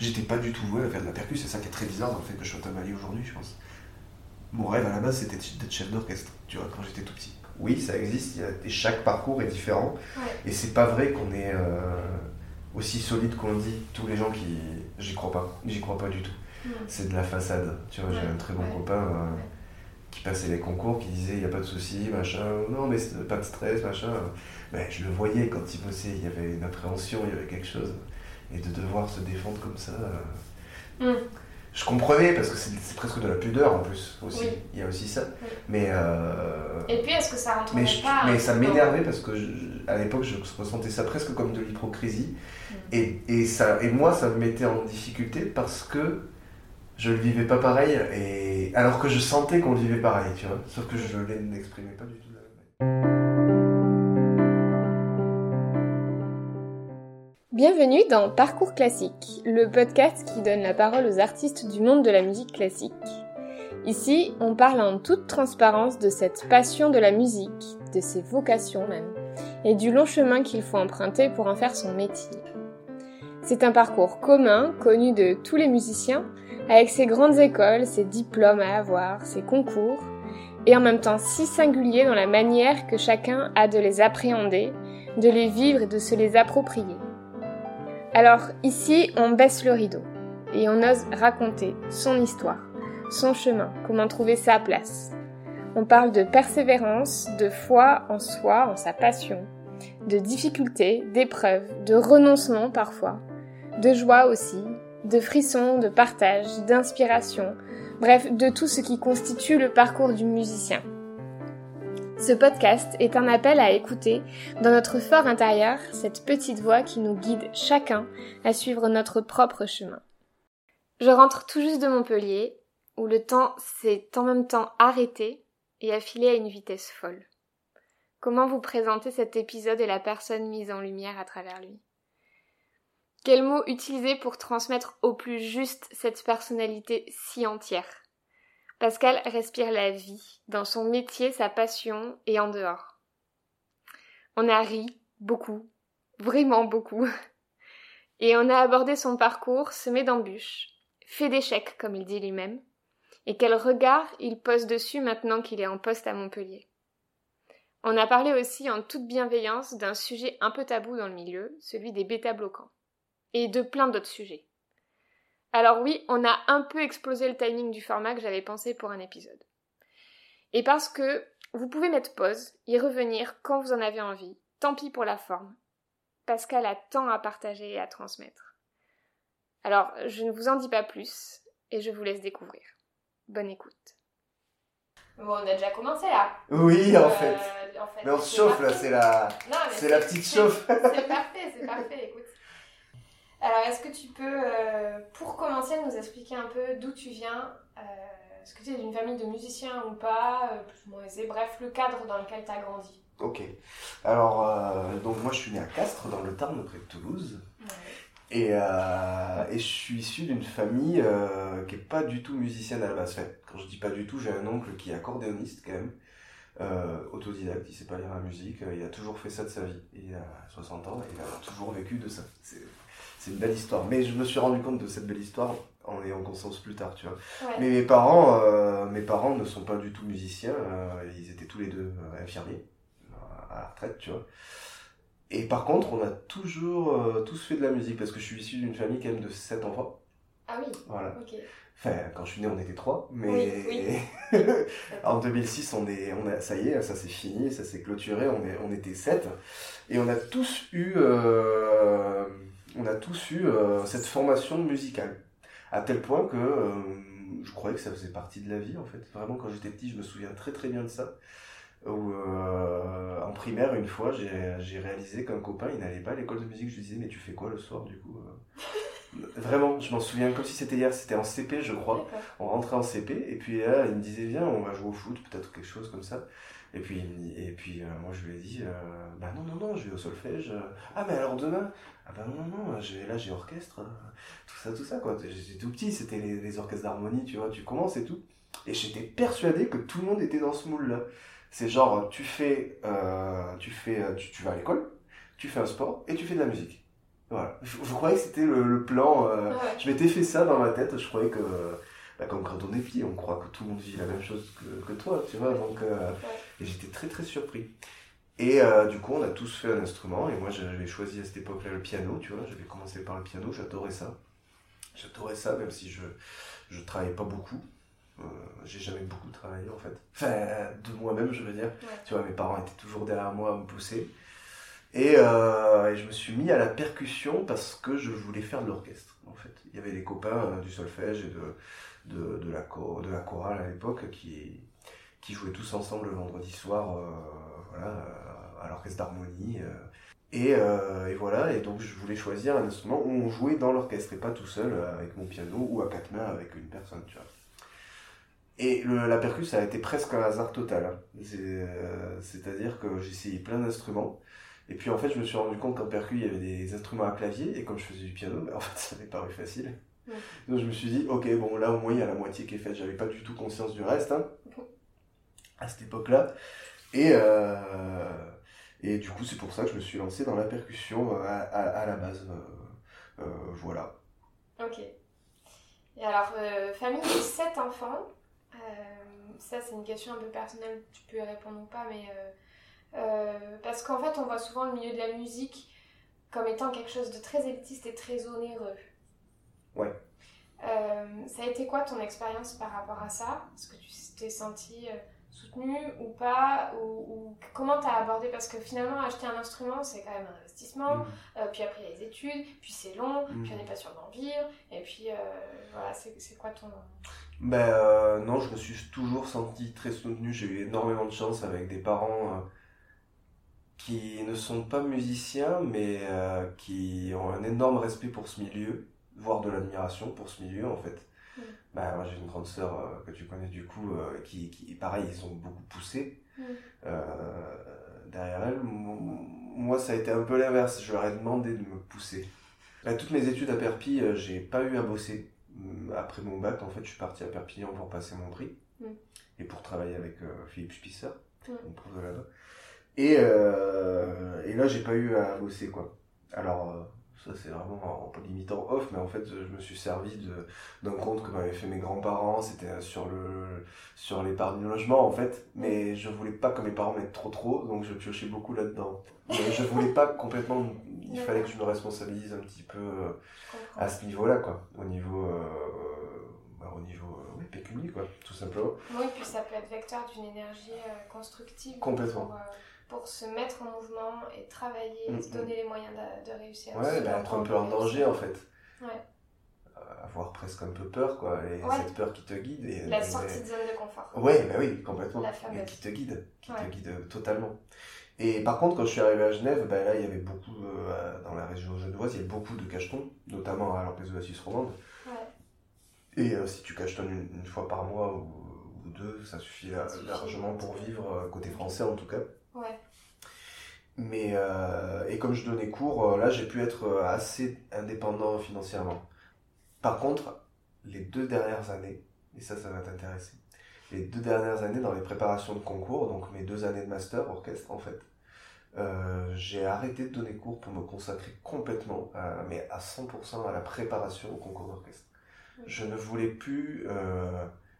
J'étais pas du tout voué à faire de la percu, c'est ça qui est très bizarre dans le fait que je sois tamali aujourd'hui, je pense. Mon rêve à la base, c'était d'être chef d'orchestre, tu vois, quand j'étais tout petit. Oui, ça existe, et chaque parcours est différent. Et c'est pas vrai qu'on est euh, aussi solide qu'on le dit. Tous les gens qui. J'y crois pas, j'y crois pas du tout. C'est de la façade. Tu vois, j'ai un très bon copain. Euh, qui passait les concours, qui disait il n'y a pas de souci, machin, non mais pas de stress, machin. Mais je le voyais quand il bossait, il y avait une appréhension, il y avait quelque chose. Et de devoir se défendre comme ça. Euh, mm. Je comprenais parce que c'est presque de la pudeur en plus aussi. Il y a aussi ça. Mais euh, et puis est-ce que ça rentre mais pas Mais ça m'énervait parce que à l'époque je ressentais ça presque comme de l'hypocrisie. Mm. Et, et, ça et moi ça me mettait en difficulté parce que je le vivais pas pareil, et alors que je sentais qu'on le vivait pareil, tu vois, sauf que je ne l'exprimais pas du tout Bienvenue dans Parcours classique, le podcast qui donne la parole aux artistes du monde de la musique classique. Ici, on parle en toute transparence de cette passion de la musique, de ses vocations même, et du long chemin qu'il faut emprunter pour en faire son métier. C'est un parcours commun, connu de tous les musiciens, avec ses grandes écoles, ses diplômes à avoir, ses concours, et en même temps si singulier dans la manière que chacun a de les appréhender, de les vivre et de se les approprier. Alors ici, on baisse le rideau et on ose raconter son histoire, son chemin, comment trouver sa place. On parle de persévérance, de foi en soi, en sa passion, de difficultés, d'épreuves, de renoncement parfois, de joie aussi, de frissons, de partage, d'inspiration, bref, de tout ce qui constitue le parcours du musicien. Ce podcast est un appel à écouter dans notre fort intérieur cette petite voix qui nous guide chacun à suivre notre propre chemin. Je rentre tout juste de Montpellier, où le temps s'est en même temps arrêté et affilé à une vitesse folle. Comment vous présenter cet épisode et la personne mise en lumière à travers lui? Quel mot utiliser pour transmettre au plus juste cette personnalité si entière? Pascal respire la vie, dans son métier, sa passion et en dehors. On a ri, beaucoup, vraiment beaucoup. Et on a abordé son parcours semé d'embûches, fait d'échecs, comme il dit lui-même, et quel regard il pose dessus maintenant qu'il est en poste à Montpellier. On a parlé aussi en toute bienveillance d'un sujet un peu tabou dans le milieu, celui des bêta-bloquants et de plein d'autres sujets. Alors oui, on a un peu explosé le timing du format que j'avais pensé pour un épisode. Et parce que vous pouvez mettre pause, y revenir quand vous en avez envie, tant pis pour la forme. Pascal a tant à partager et à transmettre. Alors, je ne vous en dis pas plus et je vous laisse découvrir. Bonne écoute. Bon, on a déjà commencé là. Oui, en, euh, fait. Mais on se chauffe là, c'est la, c'est la petite chauffe. C'est parfait, c'est parfait. Écoute, alors, est-ce que tu peux, euh, pour commencer, nous expliquer un peu d'où tu viens euh, Est-ce que tu es d'une famille de musiciens ou pas euh, Plus ou moins aisé. Bref, le cadre dans lequel tu as grandi. Ok. Alors, donc moi, je suis né à Castres, dans le Tarn, près de Toulouse. Et, et, je suis issu d'une famille qui n'est pas du tout musicienne à la base. quand je dis pas du tout, j'ai un oncle qui est accordéoniste quand même. autodidacte, il sait pas lire la musique, il a toujours fait ça de sa vie. Il a 60 ans et il a toujours vécu de ça c'est une belle histoire. Mais je me suis rendu compte de cette belle histoire en ayant conscience plus tard, tu vois. Mais mes parents, euh, mes parents ne sont pas du tout musiciens. Euh, ils étaient tous les deux euh, infirmiers à la retraite, tu vois. Et par contre, on a toujours tous fait de la musique parce que je suis issu d'une famille quand même de 7 enfants. Ah oui. Voilà. Enfin, quand je suis né, on était trois, mais en 2006, on est, on a, ça y est, ça c'est fini, ça s'est clôturé, on, est, on était sept, et on a tous eu on a tous eu euh, cette formation musicale. À tel point que euh, je croyais que ça faisait partie de la vie, en fait. Vraiment, quand j'étais petit, je me souviens très très bien de ça. Où, euh, en primaire, une fois, j'ai réalisé qu'un copain, il n'allait pas à l'école de musique. Je lui disais, mais tu fais quoi le soir, du coup Vraiment, je m'en souviens comme si c'était hier, c'était en CP, je crois. On rentrait en CP, et puis là, il me disait, viens, on va jouer au foot, peut-être quelque chose comme ça. Et puis, et puis moi, je lui ai dit, bah non, non, non, je vais au solfège. Ah, mais alors demain? Ah ben non, non, là j'ai orchestre, tout ça, tout ça quoi. J'étais tout petit, c'était les, orchestres d'harmonie, tu vois, tu commences et tout. Et j'étais persuadé que tout le monde était dans ce moule-là. C'est genre, tu fais, euh, tu, fais tu, vas à l'école, tu fais un sport et tu fais de la musique. Voilà. Je, croyais que c'était le, plan. Euh, je m'étais fait ça dans ma tête. Je croyais que, bah, comme quand on est petit, on croit que tout le monde vit la même chose que, que toi, tu vois. Donc, euh, et j'étais très très surpris. Et euh, du coup, on a tous fait un instrument. Et moi, j'avais choisi à cette époque-là le piano, tu vois. J'avais commencé par le piano. J'adorais ça. J'adorais ça, même si je je travaillais pas beaucoup. j'ai jamais beaucoup travaillé en fait. Enfin, de moi-même, je veux dire. Tu vois, mes parents étaient toujours derrière moi à me pousser. Euh, et, je me suis mis à la percussion parce que je voulais faire de l'orchestre, en fait. Il y avait des copains euh, du solfège et de, de, la, de la chorale à l'époque qui, qui jouaient tous ensemble le vendredi soir euh, voilà, à l'orchestre d'harmonie. Et, et, voilà, et donc je voulais choisir un instrument où on jouait dans l'orchestre et pas tout seul avec mon piano ou à quatre mains avec une personne, tu vois. Et le, la percussion, ça a été presque un hasard total. Hein. C'est-à-dire que j'ai essayé plein d'instruments. Et puis en fait, je me suis rendu compte qu'en percu, il y avait des instruments à clavier, et comme je faisais du piano, bah, en fait, ça m'est paru facile. Donc je me suis dit, ok, bon, là au moins il y a la moitié qui est faite. J'avais pas du tout conscience du reste hein, à cette époque-là. Et, euh, et du coup, c'est pour ça que je me suis lancé dans la percussion euh, à, à, la base. Euh, voilà. Ok. Et alors, famille de 7 enfants. ça, c'est une question un peu personnelle, tu peux y répondre ou pas, mais parce qu'en fait, on voit souvent le milieu de la musique comme étant quelque chose de très élitiste et très onéreux. Ouais. Euh, ça a été quoi ton expérience par rapport à ça? Est-ce que tu t'es senti euh, soutenu ou pas? Ou, comment t'as abordé? Parce que finalement, acheter un instrument, c'est quand même un investissement. Mm. puis après, il y a les études, puis c'est long, mm. puis on n'est pas sûr d'en vivre. Et puis, voilà, c'est quoi ton... Ben non, je me suis toujours senti très soutenu. J'ai eu énormément de chance avec des parents qui ne sont pas musiciens, mais euh, qui ont un énorme respect pour ce milieu, voire de l'admiration pour ce milieu en fait. Bah, moi j'ai une grande sœur euh, que tu connais du coup, euh, qui, qui, pareil, ils ont beaucoup poussé mm. derrière elle. Moi ça a été un peu l'inverse, je leur ai demandé de me pousser. Bah, toutes mes études à Perpi, j'ai pas eu à bosser. Après mon bac, en fait, je suis parti à Perpignan pour passer mon prix et pour travailler avec Philippe Spisser, mon prof de là-bas. Et, euh, et là, j'ai pas eu à bosser, quoi. Alors, euh, ça, c'est vraiment en peu limitant off, mais en fait, je me suis servi d'un compte que m'avaient fait mes grands-parents. C'était sur le sur l'épargne logement, en fait. Mais je voulais pas que mes parents mettent trop trop, donc je piochais beaucoup là-dedans. Mais je voulais pas complètement. Il fallait que je me responsabilise un petit peu euh, à ce niveau-là, quoi. Au niveau. Euh, bah, au niveau oui, pécunier, quoi, tout simplement. Oui, puis ça peut être vecteur d'une énergie constructive. Complètement pour se mettre en mouvement et travailler, et se donner les moyens de, réussir. Ouais, bah, être un peu en danger en fait. Ouais. Euh, avoir presque un peu peur, quoi. Et cette peur qui te guide. Et, la sortie de zone de confort. Ouais, bah oui, complètement. Et qui te guide, qui te guide totalement. Et par contre, quand je suis arrivé à Genève, bah, là, il y avait beaucoup, euh, dans la région genevoise, il y avait beaucoup de cachetons, notamment à l'Orchestre de la Suisse romande. Ouais. Et euh, si tu cachetonnes une, une, fois par mois ou, ou deux, ça suffit, largement pour vivre, côté français en tout cas. Ouais. Mais, euh, et comme je donnais cours, euh, là, j'ai pu être euh, assez indépendant financièrement. Par contre, les deux dernières années, et ça, ça va t'intéresser, les deux dernières années dans les préparations de concours, donc mes deux années de master orchestre en fait, j'ai arrêté de donner cours pour me consacrer complètement, mais à 100% à la préparation au concours d'orchestre. Je ne voulais plus,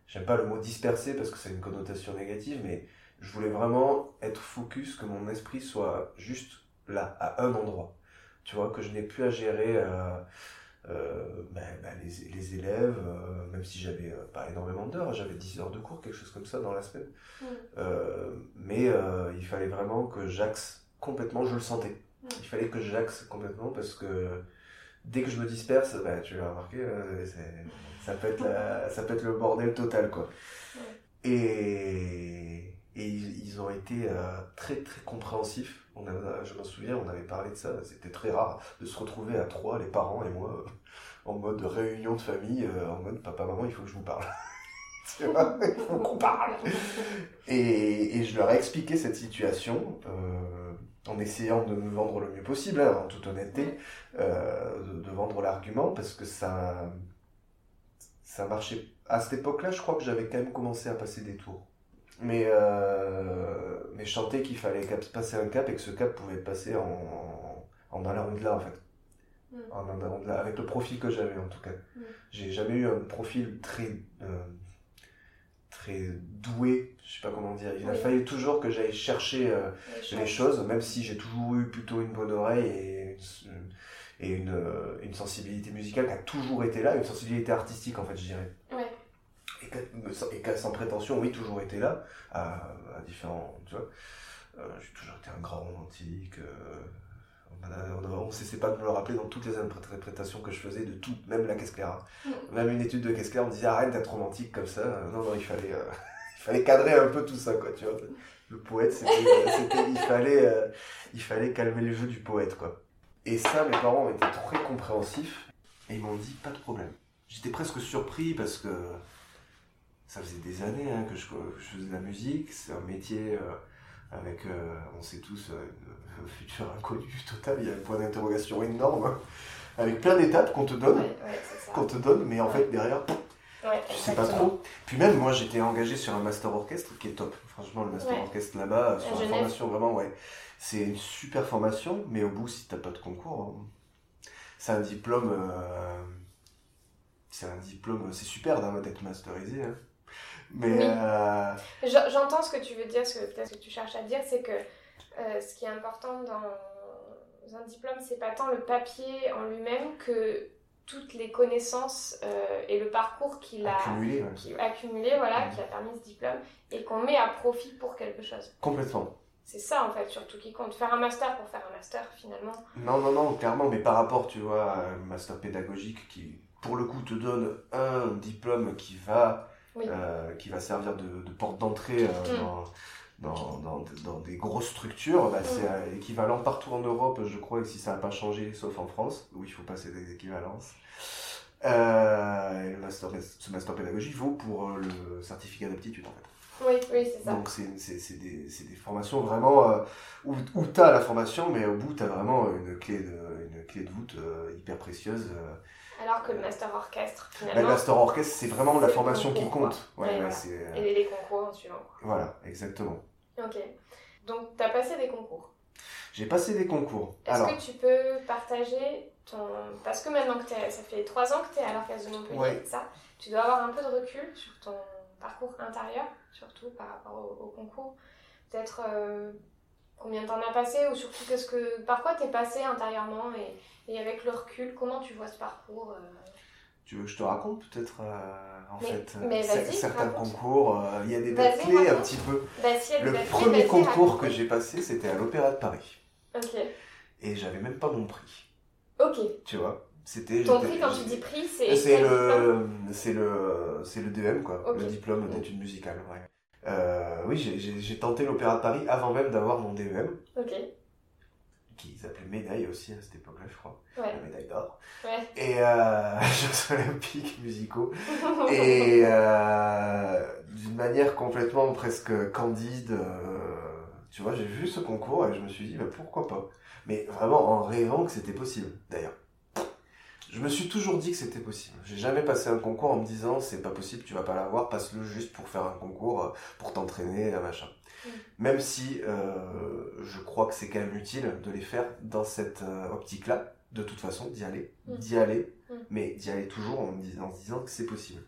j'aime pas le mot disperser parce que c'est une connotation négative, mais je voulais vraiment être focus, que mon esprit soit juste là, à un endroit. Tu vois, que je n'ai plus à gérer euh, euh, ben, ben, les, les, élèves, euh, même si j'avais pas énormément d'heures, j'avais 10 heures de cours, quelque chose comme ça dans la semaine. mais il fallait vraiment que j'axe complètement, je le sentais. Il fallait que j'axe complètement parce que dès que je me disperse, ben, tu l'as remarqué, ça, peut être ça peut être le bordel total. quoi. Et et ils, ont été euh, très très compréhensifs. On je me souviens, on avait parlé de ça. C'était très rare de se retrouver à trois, les parents et moi, en mode réunion de famille, euh, en mode papa, maman, il faut que je vous parle. il faut qu'on parle. Et, et, je leur ai expliqué cette situation euh, en essayant de me vendre le mieux possible, hein, en toute honnêteté, de, de, vendre l'argument parce que ça, ça marchait. À cette époque-là, je crois que j'avais quand même commencé à passer des tours mais, euh, mais je sentais qu'il fallait passer un cap et que ce cap pouvait passer en, en allant au-delà en fait. Mm. avec le profil que j'avais en tout cas. Mm. J'ai jamais eu un profil très euh, très doué, je sais pas comment dire. Il a fallu toujours que j'aille chercher euh, les, choses. même si j'ai toujours eu plutôt une bonne oreille et, et une, euh, une, sensibilité musicale qui a toujours été là, une sensibilité artistique en fait, je dirais. Et, qui a sans prétention, oui, toujours été là, à, à différents. Tu vois, j'ai toujours été un grand romantique on ne cessait pas de me le rappeler dans toutes les interprétations que je faisais de tout, même la caisse claire. Mm. Même une étude de caisse claire, on me disait arrête d'être romantique comme ça. Non, non, il fallait, euh, il fallait cadrer un peu tout ça, quoi, tu vois. Le poète, c'était, il, fallait, euh, il fallait calmer le jeu du poète, quoi. Et ça, mes parents ont été très compréhensifs et ils m'ont dit pas de problème. J'étais presque surpris parce que ça faisait des années hein, que, je, faisais de la musique, c'est un métier. Euh, avec, on sait tous, futur inconnu total, il y a un point d'interrogation énorme, hein. avec plein d'étapes qu'on te donne, qu'on te donne, mais en fait derrière, tu sais pas trop. Puis même moi j'étais engagé sur un master orchestre qui est top. Franchement le master orchestre là-bas, sur la formation vraiment, ouais. C'est une super formation, mais au bout si t'as pas de concours, hein, c'est un diplôme... Euh, c'est un diplôme, c'est super d'être masterisé. Mais euh, j'entends ce que tu veux dire, ce que peut-être que tu cherches à dire, c'est que euh, ce qui est important dans un diplôme, c'est pas tant le papier en lui-même que toutes les connaissances euh, et le parcours qu'il a accumulé, voilà, qui a permis ce diplôme et qu'on met à profit pour quelque chose. Complètement. C'est ça en fait surtout qui compte. Faire un master pour faire un master finalement. Non, non, non, clairement, mais par rapport, tu vois, à un master pédagogique qui, pour le coup, te donne un diplôme qui va, euh, qui va servir de, porte d'entrée mm. dans dans, dans, dans, des grosses structures, bah, c'est euh, équivalent partout en Europe, je crois, que si ça n'a pas changé, sauf en France, où il faut passer des équivalences. Euh, le master, ce master pédagogique vaut pour euh, le certificat d'aptitude, en fait. Oui, oui, c'est ça. Donc, c'est des, des, formations vraiment euh, où, où tu as la formation, mais au bout, tu as vraiment une clé de, une clé de voûte hyper précieuse. Alors que le master orchestre, bah, finalement. le master orchestre, c'est vraiment la formation qui compte. Ouais, Et les concours en suivant. Voilà, exactement. Ok. Donc, tu as passé des concours J'ai passé des concours. Est-ce que tu peux partager ton. Parce que maintenant que ça fait trois ans que tu es à l'orchestre de Montpellier, ça, tu dois avoir un peu de recul sur ton parcours intérieur, surtout par rapport au, concours. Peut-être euh, combien de temps as passé ou surtout qu'est-ce que, par quoi tu es passé intérieurement et et avec le recul, comment tu vois ce parcours euh Tu veux que je te raconte peut-être euh, en fait euh, certains concours Il y a des dates clés un petit peu. Bah, le premier concours que j'ai passé, c'était à l'Opéra de Paris. Ok. Et j'avais même pas mon prix. Ok. Tu vois c'était ton prix quand tu dis prix c'est c'est le c'est le c'est le DM quoi le diplôme d'études musicales ouais. Oui j'ai tenté l'opéra de Paris avant même d'avoir mon DEM ok qui s'appelait médaille aussi à cette époque-là, je crois. La médaille d'or. Ouais. Et euh, Jeux olympiques musicaux. et euh, d'une manière complètement presque candide, euh, tu vois, j'ai vu ce concours et je me suis dit, bah, pourquoi pas? Mais vraiment en rêvant que c'était possible, d'ailleurs. Je me suis toujours dit que c'était possible. J'ai jamais passé un concours en me disant, c'est pas possible, tu vas pas l'avoir, passe-le juste pour faire un concours, euh, pour t'entraîner, machin. Mm. Même si euh, je crois que c'est quand même utile de les faire dans cette euh, optique-là, de toute façon, d'y aller, mm. d'y aller, mm. mais d'y aller toujours en, en, se disant que c'est possible.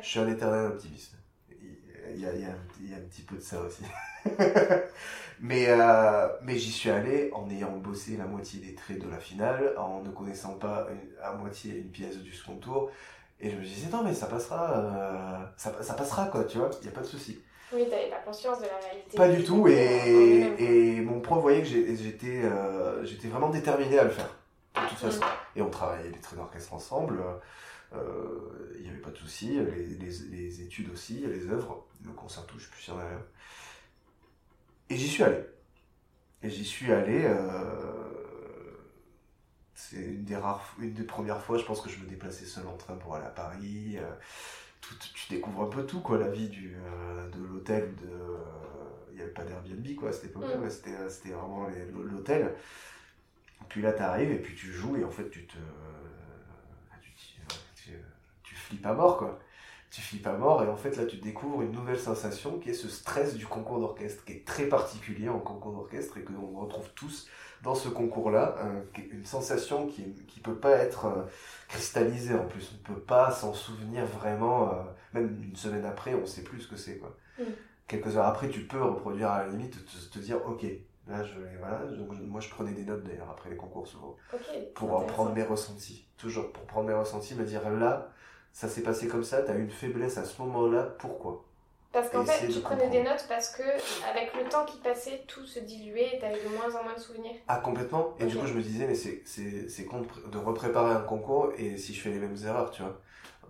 Je suis un éternel optimiste. Il y, a, il, y a, il y a, un petit peu de ça aussi. mais euh, mais j'y suis allé en ayant bossé la moitié des traits de la finale, en ne connaissant pas à moitié une pièce du second tour. Et je me disais, non, mais ça passera, ça, ça passera, quoi, tu vois, il n'y a pas de souci. Oui, t'avais pas conscience de la réalité. Pas du tout, et, et mon prof voyait que j'étais euh, j'étais vraiment déterminé à le faire, de toute façon. Mm. Et on travaillait les traits d'orchestre ensemble, euh, il n'y avait pas de souci, les, les, les, études aussi, les œuvres, le concerto, je suis plus sûr d'ailleurs. Et j'y suis allé. Et j'y suis allé, euh, c'est une des rares, une des premières fois, je pense que je me déplaçais seul en train pour aller à Paris. Euh, tu découvres un peu tout, quoi, la vie du, euh, de l'hôtel, de, il n'y avait pas d'Airbnb, quoi, à cette époque-là, mm. c'était, c'était vraiment l'hôtel. Puis là, tu arrives et puis tu joues et en fait, tu te, flippes à mort, quoi. tu flippes à mort et en fait là tu découvres une nouvelle sensation qui est ce stress du concours d'orchestre qui est très particulier en concours d'orchestre et que l'on retrouve tous dans ce concours-là, une sensation qui qui peut pas être euh, cristallisée en plus, on peut pas s'en souvenir vraiment, euh, même une semaine après on sait plus ce que c'est quoi. Mm. Quelques heures après tu peux reproduire à la limite, te, dire ok, là je voilà, donc, moi je prenais des notes d'ailleurs après les concours souvent, pour prendre mes ressentis, toujours pour prendre mes ressentis, me dire là ça s'est passé comme ça, tu as eu une faiblesse à ce moment-là, pourquoi? Parce qu'en fait, tu prenais des notes parce que avec le temps qui passait, tout se diluait et tu avais de moins en moins de souvenirs. Ah, complètement? Et du coup, je me disais, mais c'est con de repréparer un concours et si je fais les mêmes erreurs, tu vois?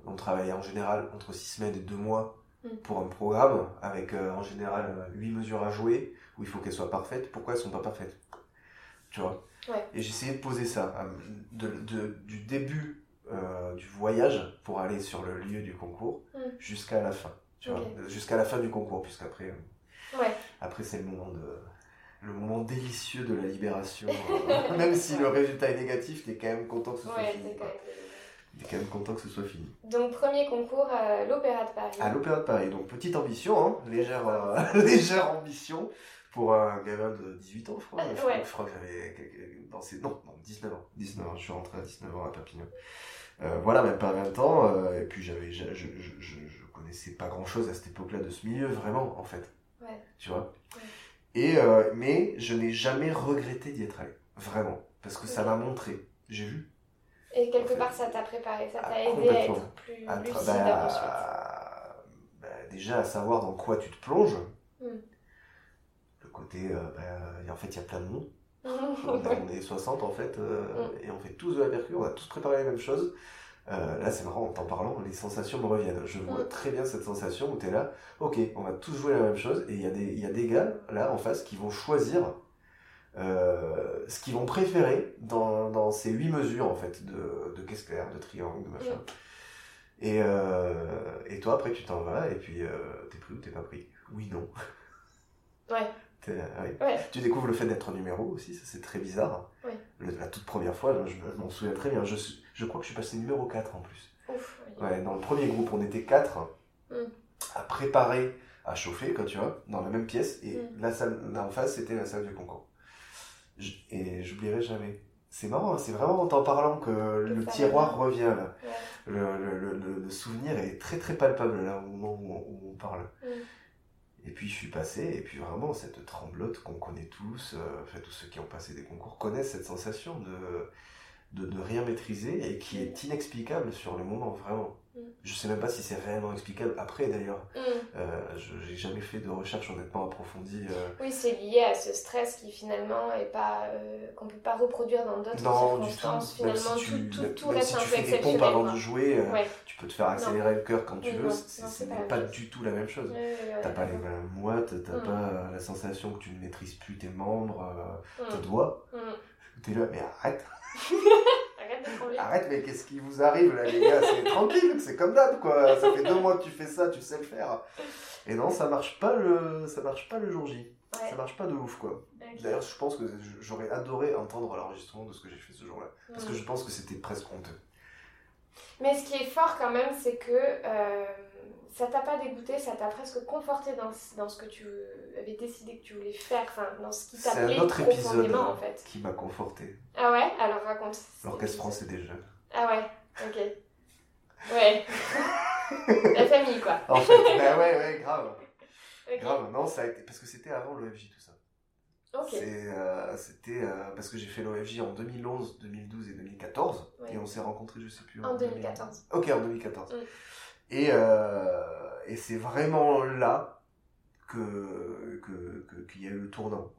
On travaillait en général entre 6 semaines et 2 mois hmm. pour un programme avec euh, en général 8 mesures à jouer où il faut qu'elles soient parfaites. Pourquoi elles sont pas parfaites? Tu vois? Ouais. Et j'essayais de poser ça. Euh, de, de, du début euh, du voyage pour aller sur le lieu du concours jusqu'à la fin. Tu vois, jusqu'à la fin du concours, puisqu'après, euh, ouais. après c'est le moment de le moment délicieux de la libération. Euh, même si le résultat est négatif, t'es quand même content que ce soit fini. T'es quand même content que ce soit fini. Donc premier concours à l'Opéra de Paris. À l'Opéra de Paris, donc petite ambition, hein, légère, légère ambition pour un gamin de 18 ans, je crois. je, crois que j'avais dans non, non, 19 ans. 19 ans, je suis rentré à 19 ans à Perpignan. Euh, voilà, même pas 20 ans. Euh, et puis j'avais, je, je, je, connaissais pas grand chose à cette époque-là de ce milieu, vraiment, en fait. Ouais. Tu vois? Et, euh, Mais je n'ai jamais regretté d'y être allé. Vraiment. Parce que ça m'a montré. J'ai vu. Et quelque part, ça t'a préparé, ça t'a aidé à être plus lucide ensuite. Bah, déjà, à savoir dans quoi tu te plonges. Hmm. Le côté, bah, en fait, il y a plein de monde on est 60 en fait, euh, mm. et on fait tous de la percu, on a tous préparé les mêmes choses. Euh, là, c'est marrant, en t'en parlant, les sensations me reviennent. Je vois mm. très bien cette sensation où tu es là, ok, on va tous jouer la même chose, et il y, a des, y a des gars, là, en face, qui vont choisir euh, ce qu'ils vont préférer dans, dans, ces huit mesures, en fait, de, de caisse claire, de triangle, de machin. Mm. Et, et toi, après, tu t'en vas, et puis t'es pris ou t'es pas pris? Oui, non. Ouais. Euh, tu découvres le fait d'être numéro aussi, ça c'est très bizarre. la toute première fois, je, m'en souviens très bien, je, je, crois que je suis passé numéro 4 en plus. ouais, dans le premier groupe, on était 4 mm. à préparer, à chauffer, quoi, tu vois, dans la même pièce, et mm. la salle en face, c'était la salle du concours. et j'oublierai jamais. C'est marrant, hein, c'est vraiment en t'en parlant que le, tiroir revient là. Le, le, le, souvenir est très très palpable là au moment où, on parle. Mm. Et puis je suis passé, et puis vraiment cette tremblote qu'on connaît tous, euh, enfin tous ceux qui ont passé des concours connaissent cette sensation de, de ne rien maîtriser et qui est inexplicable sur le moment, vraiment. Mm. Je sais même pas si c'est réellement explicable après d'ailleurs. Mm. Euh, je j'ai jamais fait de recherche honnêtement approfondie. Euh. Oui, c'est lié à ce stress qui finalement est pas euh, qu'on peut pas reproduire dans d'autres circonstances. Finalement, si tu, tout, tout, reste un peu exceptionnel. Des pompes avant de jouer, tu peux te faire accélérer le cœur quand tu veux. C'est pas, du tout la même chose. t'as pas les mains moites, t'as mm. pas la sensation que tu ne maîtrises plus tes membres, tes doigts. T'es là, mais arrête. Arrête mais qu'est-ce qui vous arrive là, les gars? C'est tranquille, c'est comme d'hab, quoi. Ça fait deux mois que tu fais ça, tu sais le faire. Et non, ça marche pas le, ça marche pas le jour J. Ça marche pas de ouf, quoi. D'ailleurs, je pense que j'aurais adoré entendre l'enregistrement de ce que j'ai fait ce jour-là. Parce que je pense que c'était presque honteux. Mais ce qui est fort quand même, c'est que euh, ça t'a pas dégoûté, ça t'a presque conforté dans, dans, ce que tu avais décidé que tu voulais faire, enfin, dans ce qui t'appelait profondément en fait. qui m'a conforté. Ah ouais? Alors raconte. L'orchestre français des jeunes. Ah ouais, ok. Ouais. La famille quoi. En fait, bah ouais, ouais, grave. Grave, non, ça a été. Parce que c'était avant l'OFJ tout ça. Ok. Euh, c'était euh, parce que j'ai fait l'OFJ en 2011, 2012 et 2014. Et on s'est rencontrés, je sais plus. En, 2014. Ok, en 2014. Et, euh, et c'est vraiment là que qu'il y a eu le tournant.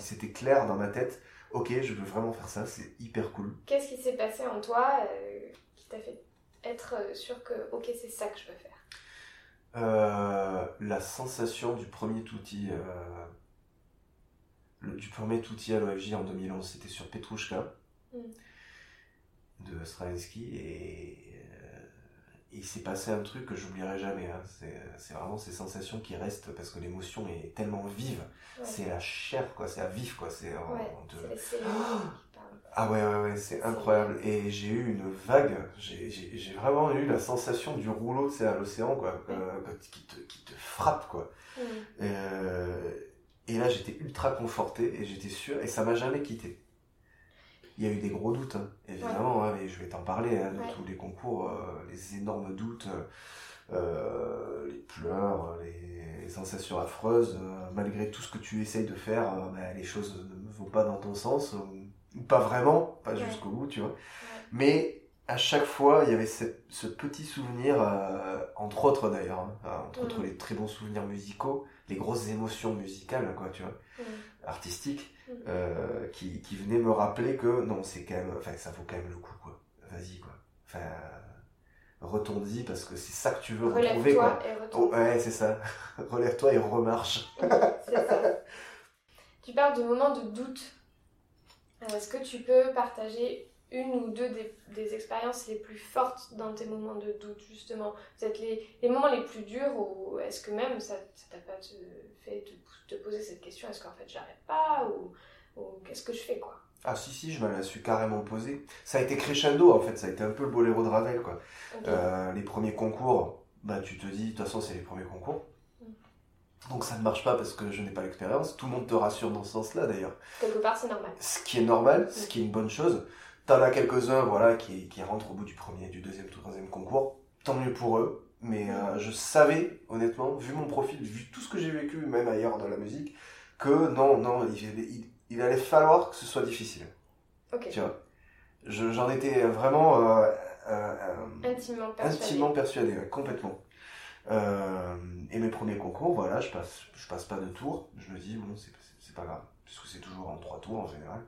C'était clair dans ma tête, ok, je veux vraiment faire ça, c'est hyper cool. Qu'est-ce qui s'est passé en toi euh, qui t'a fait être euh, sûr que, ok, c'est ça que je veux faire? La sensation du premier outil, du premier outil à l'OFJ en 2011, c'était sur Petrushka hmm. de Stravinsky et il s'est passé un truc que j'oublierai jamais. Hein. C'est vraiment ces sensations qui restent parce que l'émotion est tellement vive. C'est la chair, quoi. C'est à vif, quoi. C'est ouais, Ah ouais, ouais, ouais, c'est incroyable. Et j'ai eu une vague, j'ai vraiment eu la sensation du rouleau, c'est à l'océan, quoi, qui, te, qui te frappe, quoi. Euh, et là, j'étais ultra conforté et j'étais sûr, et ça m'a jamais quitté. Il y a eu des gros doutes, hein, évidemment, hein, je vais t'en parler, hein, de tous les concours, euh, les énormes doutes, euh, les pleurs, les, sensations affreuses, malgré tout ce que tu essayes de faire, bah, les choses ne vont pas dans ton sens pas vraiment, pas jusqu'au bout, tu vois. Mais à chaque fois, il y avait ce petit souvenir, euh, entre autres d'ailleurs, hein, euh, entre autres mm. les très bons souvenirs musicaux, les grosses émotions musicales, quoi, tu vois, mm. artistiques. Euh, qui, qui venaient me rappeler que non, c'est quand même, enfin, ça vaut quand même le coup, quoi. Vas-y, quoi. Enfin, retourne-y parce que c'est ça que tu veux retrouver, quoi. Et oh, ouais, c'est ça. Relève-toi et remarche. c'est ça. Tu parles de moments de doute est-ce que tu peux partager une ou deux des, expériences les plus fortes dans tes moments de doute, justement? Peut-être les, les, moments les plus durs, ou est-ce que même ça t'a pas fait te, te, poser cette question est-ce qu'en fait j'arrête pas Ou, qu'est-ce que je fais, quoi? Ah si si, je me la suis carrément posée. Ça a été crescendo en fait, ça a été un peu le boléro de Ravel quoi. Euh, les premiers concours, bah tu te dis de toute façon c'est les premiers concours. Donc ça ne marche pas parce que je n'ai pas l'expérience. Tout le monde te rassure dans ce sens-là d'ailleurs. Quelque part c'est normal. Ce qui est normal, ce qui est une bonne chose. T'en as quelques-uns voilà, qui, qui rentrent au bout du premier, du deuxième, du troisième concours. Tant mieux pour eux. Mais euh, je savais, honnêtement, vu mon profil, vu tout ce que j'ai vécu, même ailleurs dans la musique, que non, non, il, il, allait falloir que ce soit difficile. Ok. Tu vois J'en étais vraiment euh, euh, intimement persuadé. Intimement persuadé, complètement. Et mes premiers concours, voilà, je passe, je passe pas de tour. Je me dis, bon, c'est pas grave, puisque c'est toujours en trois tours en général.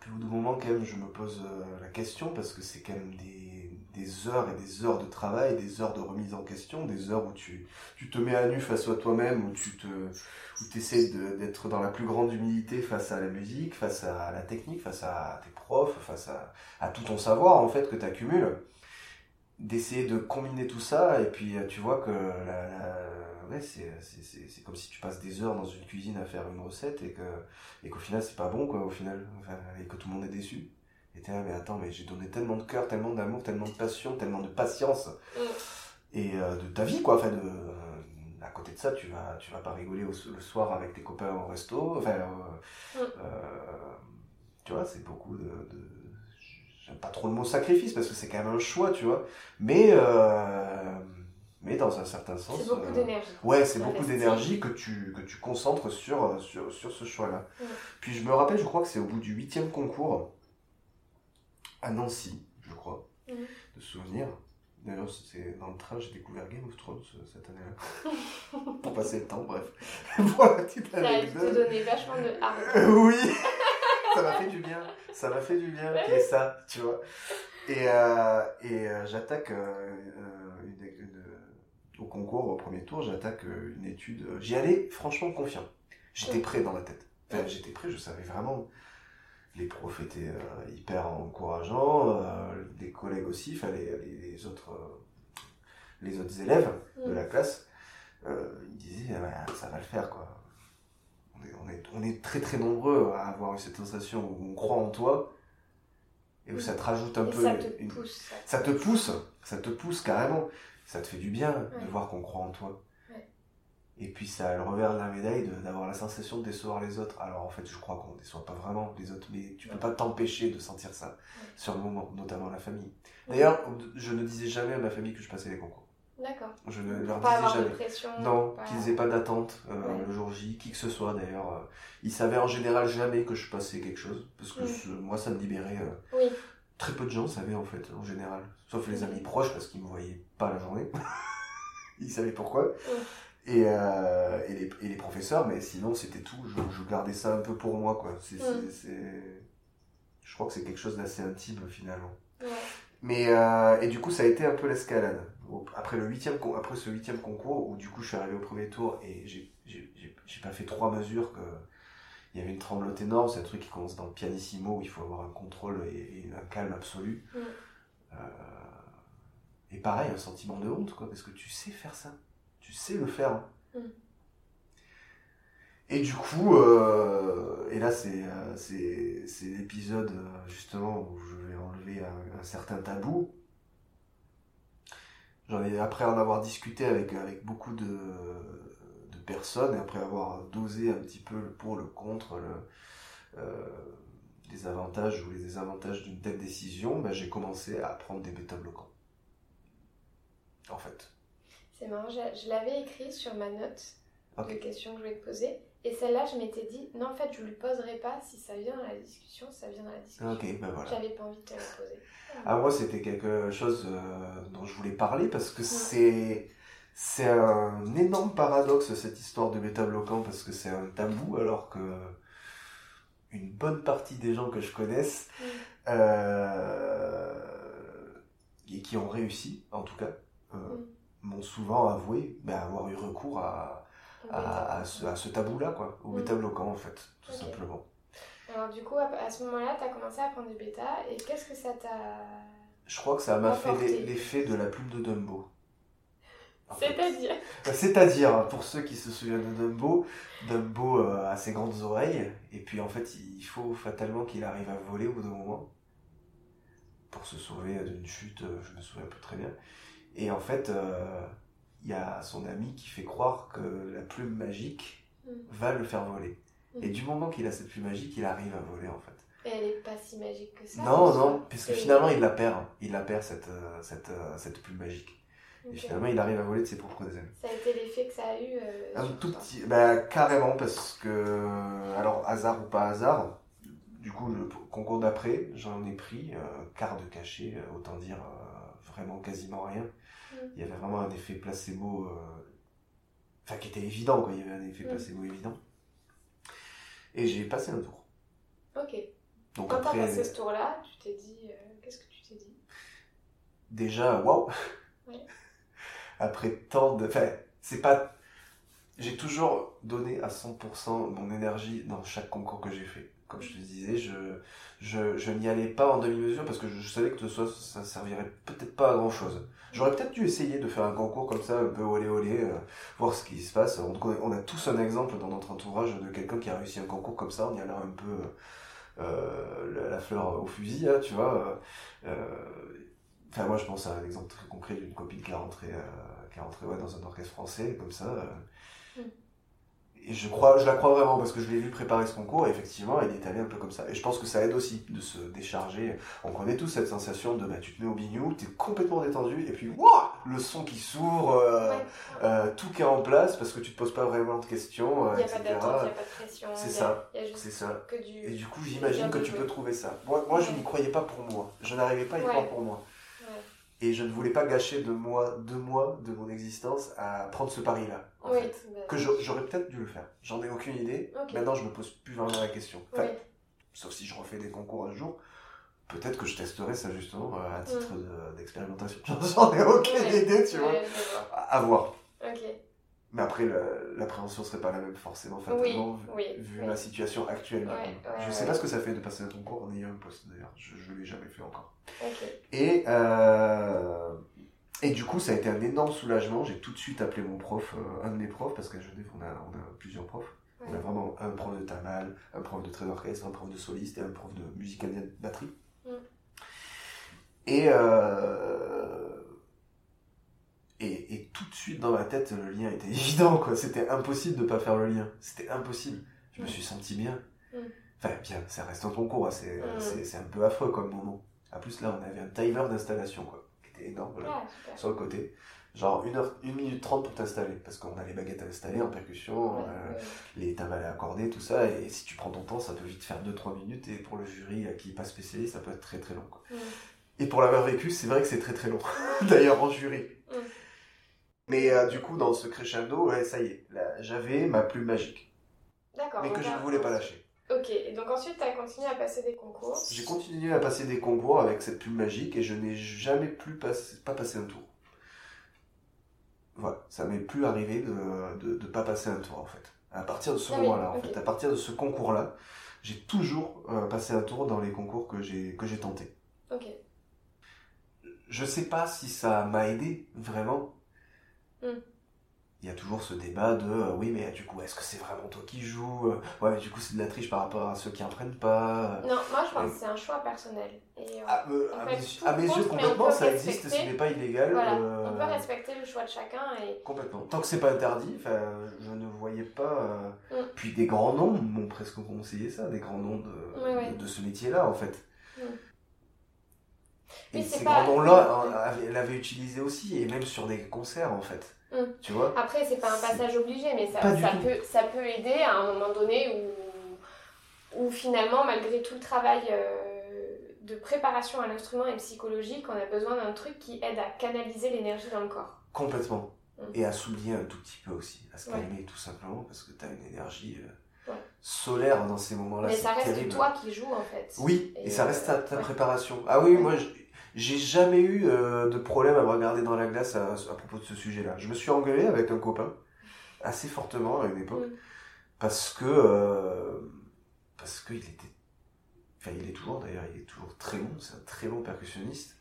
Puis au bout d'un moment, quand même, je me pose la question, parce que c'est quand même des, des, heures et des heures de travail, des heures de remise en question, des heures où tu, tu te mets à nu face à toi-même, où tu te, où essaies d'être dans la plus grande humilité face à la musique, face à la technique, face à tes profs, face à, tout ton savoir, en fait, que tu accumules d'essayer de combiner tout ça et puis euh, tu vois que c'est comme si tu passes des heures dans une cuisine à faire une recette et que et qu'au final c'est pas bon quoi au final. Et que tout le monde est déçu et t'es là mais attends mais j'ai donné tellement de cœur tellement d'amour tellement de passion tellement de patience mm. et euh, de ta vie quoi enfin de à côté de ça tu vas tu vas pas rigoler le soir avec tes copains au resto enfin euh, mm. tu vois c'est beaucoup de j'aime pas trop le mot sacrifice parce que c'est quand même un choix, tu vois. Mais, euh, mais dans un certain sens. C'est beaucoup euh, d'énergie. Ouais, c'est beaucoup d'énergie que tu, que tu concentres sur, sur, sur ce choix-là. Puis je me rappelle, je crois que c'est au bout du huitième concours, à Nancy, je crois, de souvenir. D'ailleurs, c'est dans le train, j'ai découvert Game of Thrones euh, cette année-là. Pour passer le temps, bref. Pour la petite anecdote. Ça a te donner vachement de hard. oui ça m'a fait du bien. Ça m'a fait du bien et ça, tu vois. Et, euh, et euh, j'attaque euh, au concours, au premier tour, j'attaque une étude. J'y allais franchement confiant. J'étais prêt dans la tête. j'étais prêt, je savais vraiment. Les profs étaient hyper encourageants, les collègues aussi, fallait les, autres, les autres élèves de la classe, ils disaient ah, ça va le faire quoi on est, très très nombreux à avoir eu cette sensation où on croit en toi et où ça te rajoute un peu. Ça te pousse. Ça te pousse, ça te pousse carrément. Ça te fait du bien de voir qu'on croit en toi. Et puis ça a le revers de la médaille d'avoir la sensation de décevoir les autres. Alors en fait, je crois qu'on ne déçoit pas vraiment les autres, mais tu peux pas t'empêcher de sentir ça sur le moment, notamment la famille. D'ailleurs, je ne disais jamais à ma famille que je passais les concours. D'accord. Je ne leur disais jamais. non, qu'ils n'aient pas d'attente euh, le jour J, qui que ce soit d'ailleurs. Euh, ils savaient en général jamais que je passais quelque chose, parce que mm. moi ça me libérait. Euh, oui. Très peu de gens savaient en fait, en général. Sauf les amis proches, parce qu'ils ne me voyaient pas la journée. ils savaient pourquoi. Mm. Et, et, les, et, les, professeurs, mais sinon c'était tout. Je, je, gardais ça un peu pour moi, quoi. C'est, mm. Je crois que c'est quelque chose d'assez intime finalement. Mais, et du coup, ça a été un peu l'escalade après, le huitième, après ce huitième concours, où du coup je suis arrivé au premier tour et j'ai pas fait trois mesures, que, il y avait une tremblote énorme, c'est un truc qui commence dans le pianissimo où il faut avoir un contrôle et, un calme absolu. Euh, et pareil, un sentiment de honte, quoi, parce que tu sais faire ça, sais le faire. Mm. Et du coup, euh, et là c'est euh, l'épisode euh, justement où je vais enlever un, un certain tabou. J'en ai après en avoir discuté avec avec beaucoup de de personnes et après avoir dosé un petit peu le pour le contre le euh, les avantages ou les désavantages d'une telle décision, ben, j'ai commencé à prendre des bêta-bloquants. En fait. C'est marrant, je, je l'avais écrit sur ma note de questions que je voulais te poser. Et celle-là, je m'étais dit, non, en fait, je ne lui poserai pas. Si ça vient dans la discussion, ça vient dans la discussion. Ok, ben voilà. J'avais pas envie de te la poser. Ah, moi, c'était quelque chose euh, dont je voulais parler parce que c'est. C'est un énorme paradoxe cette histoire de bêta-bloquant parce que c'est un tabou alors que une bonne partie des gens que je connaisse Mm. euh, et qui ont réussi en tout cas euh, Mm. M'ont souvent avoué ben, avoir eu recours à, à, à ce, à ce tabou-là, quoi, au Mm. bêta-bloquant en fait, tout simplement. Alors, du coup, à, ce moment-là, tu as commencé à prendre du bêta. Et qu'est-ce que ça t'a. Je crois que ça m'a fait l'effet de la plume de Dumbo. C'est-à-dire Bah, C'est-à-dire, pour ceux qui se souviennent de Dumbo, Dumbo euh, a ses grandes oreilles, et puis en fait, il faut fatalement qu'il arrive à voler au bout d'un moment, pour se sauver d'une chute, euh, je me souviens plus très bien. Et en fait, euh, il y a son ami qui fait croire que la plume magique Mm. va le faire voler. Mm. Et du moment qu'il a cette plume magique, il arrive à voler en fait. Et elle est pas si magique que ça. Non, non, puisque C'est- finalement il la perd, il la perd cette, euh, cette, euh, cette plume magique. Et finalement il arrive à voler de ses propres ailes. Ça a été l'effet que ça a eu. euh, Un tout petit, bah, carrément, parce que, alors hasard ou pas hasard, du coup, le concours d'après, j'en ai pris, euh, quart de cachet, autant dire euh, vraiment quasiment rien. Mm. Il y avait vraiment un effet placebo, euh, enfin qui était évident, quoi. Il y avait un effet Mm. placebo évident. Et j'ai passé un tour. Ok. Donc Quand t'as après, passé ce tour-là, tu t'es dit. euh, Qu'est-ce que tu t'es dit? Déjà, waouh Ouais. Après tant de... Enfin, c'est pas... J'ai toujours donné à 100% mon énergie dans chaque concours que j'ai fait. Comme je te disais, je, je, n'y allais pas en demi-mesure parce que je, savais que soi, ça servirait peut-être pas à grand-chose. J'aurais peut-être dû essayer de faire un concours comme ça, un peu olé olé, euh, voir ce qui se passe. On, a tous un exemple dans notre entourage de quelqu'un qui a réussi un concours comme ça en y allant un peu euh, la, la fleur au fusil, hein, tu vois. euh, Enfin, moi, je pense à un exemple très concret d'une copine qui rentrée, euh, qui est rentrée ouais, dans un orchestre français, comme ça. euh. Mm. Et je crois, je la crois vraiment parce que je l'ai vu préparer ce concours et effectivement, elle est allée un peu comme ça. Et je pense que ça aide aussi de se décharger. On connaît tous cette sensation de bah, tu te mets au bignou, t'es complètement détendu et puis wouah, le son qui s'ouvre, euh, Ouais. euh, tout qui est en place parce que tu te poses pas vraiment de questions, Il n'y a pas etc. d'attente, il n'y a pas de pression. C'est ça. Y a juste C'est ça. que du. Et du coup, j'imagine que tu peux trouver ça. Moi, moi je n'y croyais pas pour moi. Je n'arrivais pas à y Ouais. croire pour moi. Et je ne voulais pas gâcher de deux mois de mon existence à prendre ce pari-là, Oui, bah, Que j'a- j'aurais peut-être dû le faire. J'en ai aucune idée. Maintenant, je me pose plus vraiment la question. Enfin, oui. Sauf si je refais des concours un jour. Peut-être que je testerai ça justement euh, à titre de- d'expérimentation. J'en ai aucune Ouais. idée, tu vois. Ouais, à voir. Ok. Mais après, la- l'appréhension serait pas la même forcément, fatalement, vu, oui, vu oui. ma situation actuelle. Ouais, ouais, je ouais. sais pas ce que ça fait de passer un concours en ayant un poste d'ailleurs. Je, je l'ai jamais fait encore. Et, euh, et du coup, ça a été un énorme soulagement. J'ai tout de suite appelé mon prof, euh, un de mes profs, parce qu'à Genève, on a, on a plusieurs profs. On a vraiment un prof de tamal, un prof de trait d'orchestre, un prof de soliste et un prof de musique batterie. Mm. Et, euh, et, et tout de suite dans ma tête, le lien était évident, quoi. C'était impossible de pas faire le lien. C'était impossible. Je me suis senti bien. Enfin, bien, ça reste un concours, hein. c'est Mm. c'est- c'est un peu affreux comme moment. En plus, là, on avait un timer d'installation, quoi, qui était énorme, là, Ah, sur le côté. Genre 1 heure, 1 minute 30 pour t'installer, parce qu'on a les baguettes à installer en percussion, Ouais, euh, ouais. les timbales à accorder, tout ça, et si tu prends ton temps, ça peut vite faire 2-3 minutes, et pour le jury euh, qui n'est pas spécialiste, ça peut être très très long. Quoi. Et pour l'avoir vécu, c'est vrai que c'est très très long, d'ailleurs en jury. Mais euh, du coup, dans ce crescendo, ouais, ça y est, là, j'avais ma plume magique, D'accord. mais que je ne voulais pas lâcher. Ok, et donc ensuite, tu as continué à passer des concours. J'ai continué à passer des concours avec cette plume magique, et je n'ai jamais plus passé, pas passé un tour. Voilà, ça m'est plus arrivé de ne de, pas passer un tour, en fait. À partir de ce Ah oui, moment-là, en fait, à partir de ce concours-là, j'ai toujours euh, passé un tour dans les concours que j'ai que j'ai tentés. Ok. Je sais pas si ça m'a aidé vraiment. Hmm. il y a toujours ce débat de euh, oui mais du coup est-ce que c'est vraiment toi qui joues euh, ouais mais du coup c'est de la triche par rapport à ceux qui en prennent pas non moi je pense que c'est un choix personnel et, ah, à, mes, yeux complètement ça existe ce n'est pas illégal voilà, on peut respecter le choix de chacun et complètement tant que c'est pas interdit je ne voyais pas mm. puis des grands noms m'ont presque conseillé ça des grands noms de, de, ce métier là en fait. Et ces grands noms-là, elle l'avait utilisé aussi, et même sur des concerts en fait. Mm. Tu vois Après, c'est pas un passage obligé, mais ça, ça peut, ça peut aider à un moment donné où, où finalement, malgré tout le travail euh, de préparation à l'instrument et psychologique, on a besoin d'un truc qui aide à canaliser l'énergie dans le corps. Complètement. Mm. Et à s'oublier un tout petit peu aussi, à se calmer tout simplement, parce que tu as une énergie. Euh, solaire dans ces moments-là. Mais ça reste toi qui joues en fait. Oui, et, ça reste ta, ta préparation. Ah oui, moi j'ai jamais eu euh, de problème à me regarder dans la glace à, propos de ce sujet-là. Je me suis engueulé avec un copain assez fortement à une époque parce que euh, parce qu'il était enfin il est toujours d'ailleurs il est toujours très bon c'est un très bon percussionniste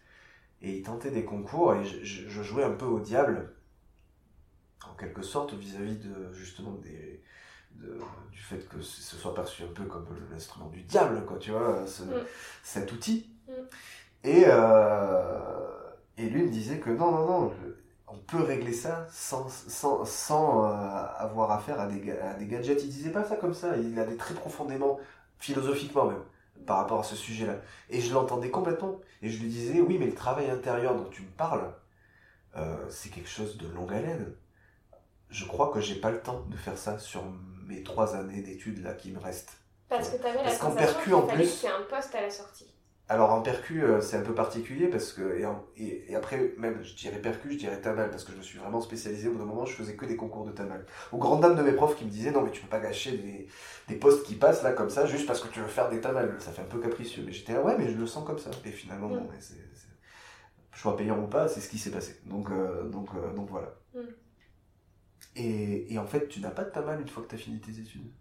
et il tentait des concours et je, jouais un peu au diable en quelque sorte vis-à-vis de justement des du fait que ce soit perçu un peu comme l'instrument du diable quoi tu vois cet outil. Et, euh, et lui me disait que non, non, non, on peut régler ça sans, sans, sans euh, avoir affaire à des, à des gadgets. Il disait pas ça comme ça, il allait très profondément, philosophiquement même, par rapport à ce sujet-là. Et je l'entendais complètement. Et je lui disais, oui, mais le travail intérieur dont tu me parles, euh, c'est quelque chose de longue haleine. Je crois que j'ai pas le temps de faire ça sur mes trois années d'études là qui me restent. Parce que tu avais la sensation qu'il fallait qu'il y ait un poste à la sortie. Alors en percu, euh, c'est un peu particulier parce que et, et, après même je dirais percu, je dirais tamal parce que je me suis vraiment spécialisé. Au bout d'un moment, je faisais que des concours de tamal. Aux grandes dames de mes profs qui me disaient non mais tu peux pas gâcher des, des postes qui passent là comme ça juste parce que tu veux faire des tamal. Ça fait un peu capricieux. Mais j'étais là ouais mais je le sens comme ça. Et finalement mm. bon, c'est, choix payant ou pas, c'est ce qui s'est passé. Donc euh, donc euh, donc voilà. Mm. Et, et en fait, tu n'as pas de tamal une fois que tu as fini tes études?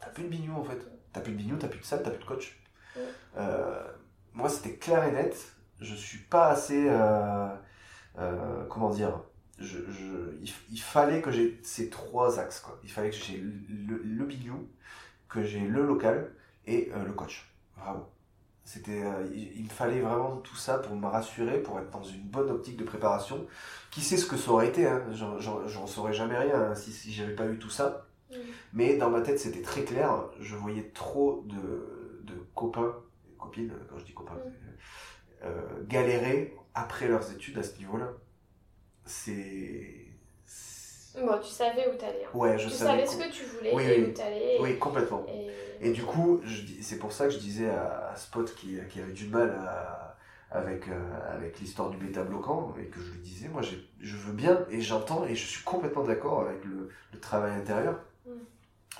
T'as plus de bignou en fait. T'as plus de bignou, t'as plus de salle, t'as plus de coach. Euh, moi, c'était clair et net. Je suis pas assez. Euh, euh, comment dire je, il, fallait que j'ai ces trois axes. Quoi. Il fallait que j'ai le, le que j'ai le local et le coach. Vraiment. C'était, il, me fallait vraiment tout ça pour me rassurer, pour être dans une bonne optique de préparation. Qui sait ce que ça aurait été hein J'en saurais jamais rien hein, si, si j'avais pas eu tout ça. Mais dans ma tête, c'était très clair. Je voyais trop de copains copines, quand je dis copains, mm. euh, galérer après leurs études à ce niveau-là. C'est. Bon, tu savais où t'allais. Hein. Ouais, je tu savais. ce que tu voulais oui, et où t'allais. Oui, complètement. Et... du coup, c'est pour ça que je disais à, Spot qui, qui, avait du mal avec, euh, avec l'histoire du bêta bloquant et que je lui disais, moi je veux bien et j'entends et je suis complètement d'accord avec le, le, travail intérieur mm.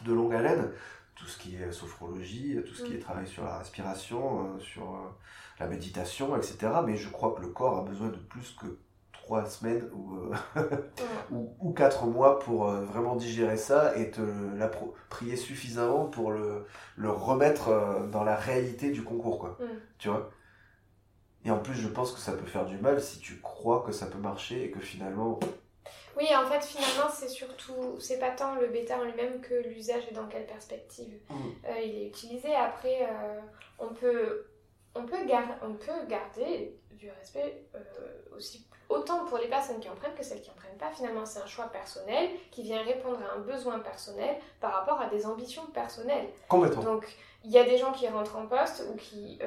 de longue haleine tout ce qui est sophrologie, tout ce qui est mm. travail sur la respiration, euh, sur euh, la méditation, etc. Mais je crois que le corps a besoin de plus que trois semaines ou, euh, ou, ou, quatre mois pour vraiment digérer ça et te l'approprier suffisamment pour le, le remettre dans la réalité du concours, quoi. Mm. Tu vois? Et en plus, je pense que ça peut faire du mal si tu crois que ça peut marcher et que finalement, oui, en fait, finalement, c'est surtout, c'est pas tant le bêta en lui-même que l'usage et dans quelle perspective mm. euh, il est utilisé. Après, euh, on, peut, on, peut on peut garder du respect euh, aussi autant pour les personnes qui en prennent que celles qui en prennent pas. Finalement, c'est un choix personnel qui vient répondre à un besoin personnel par rapport à des ambitions personnelles. Complètement. Donc, il y a des gens qui rentrent en poste ou qui,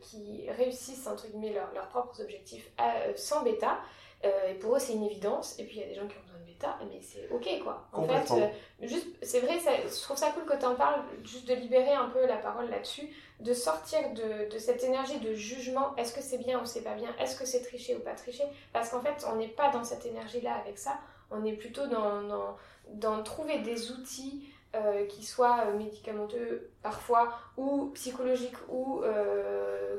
qui réussissent, entre guillemets, leurs propres objectifs sans bêta. Euh, et pour eux, c'est une évidence. Et puis, il y a des gens qui ont besoin de bêta, mais c'est ok, quoi. En fait, euh, juste, c'est vrai, je trouve ça cool que tu en parles, juste de libérer un peu la parole là-dessus, de sortir de, de, cette énergie de jugement. Est-ce que c'est bien ou c'est pas bien Est-ce que c'est triché ou pas triché Parce qu'en fait, on n'est pas dans cette énergie-là avec ça. On est plutôt dans, dans, dans trouver des outils euh, qui soient médicamenteux parfois, ou psychologiques, ou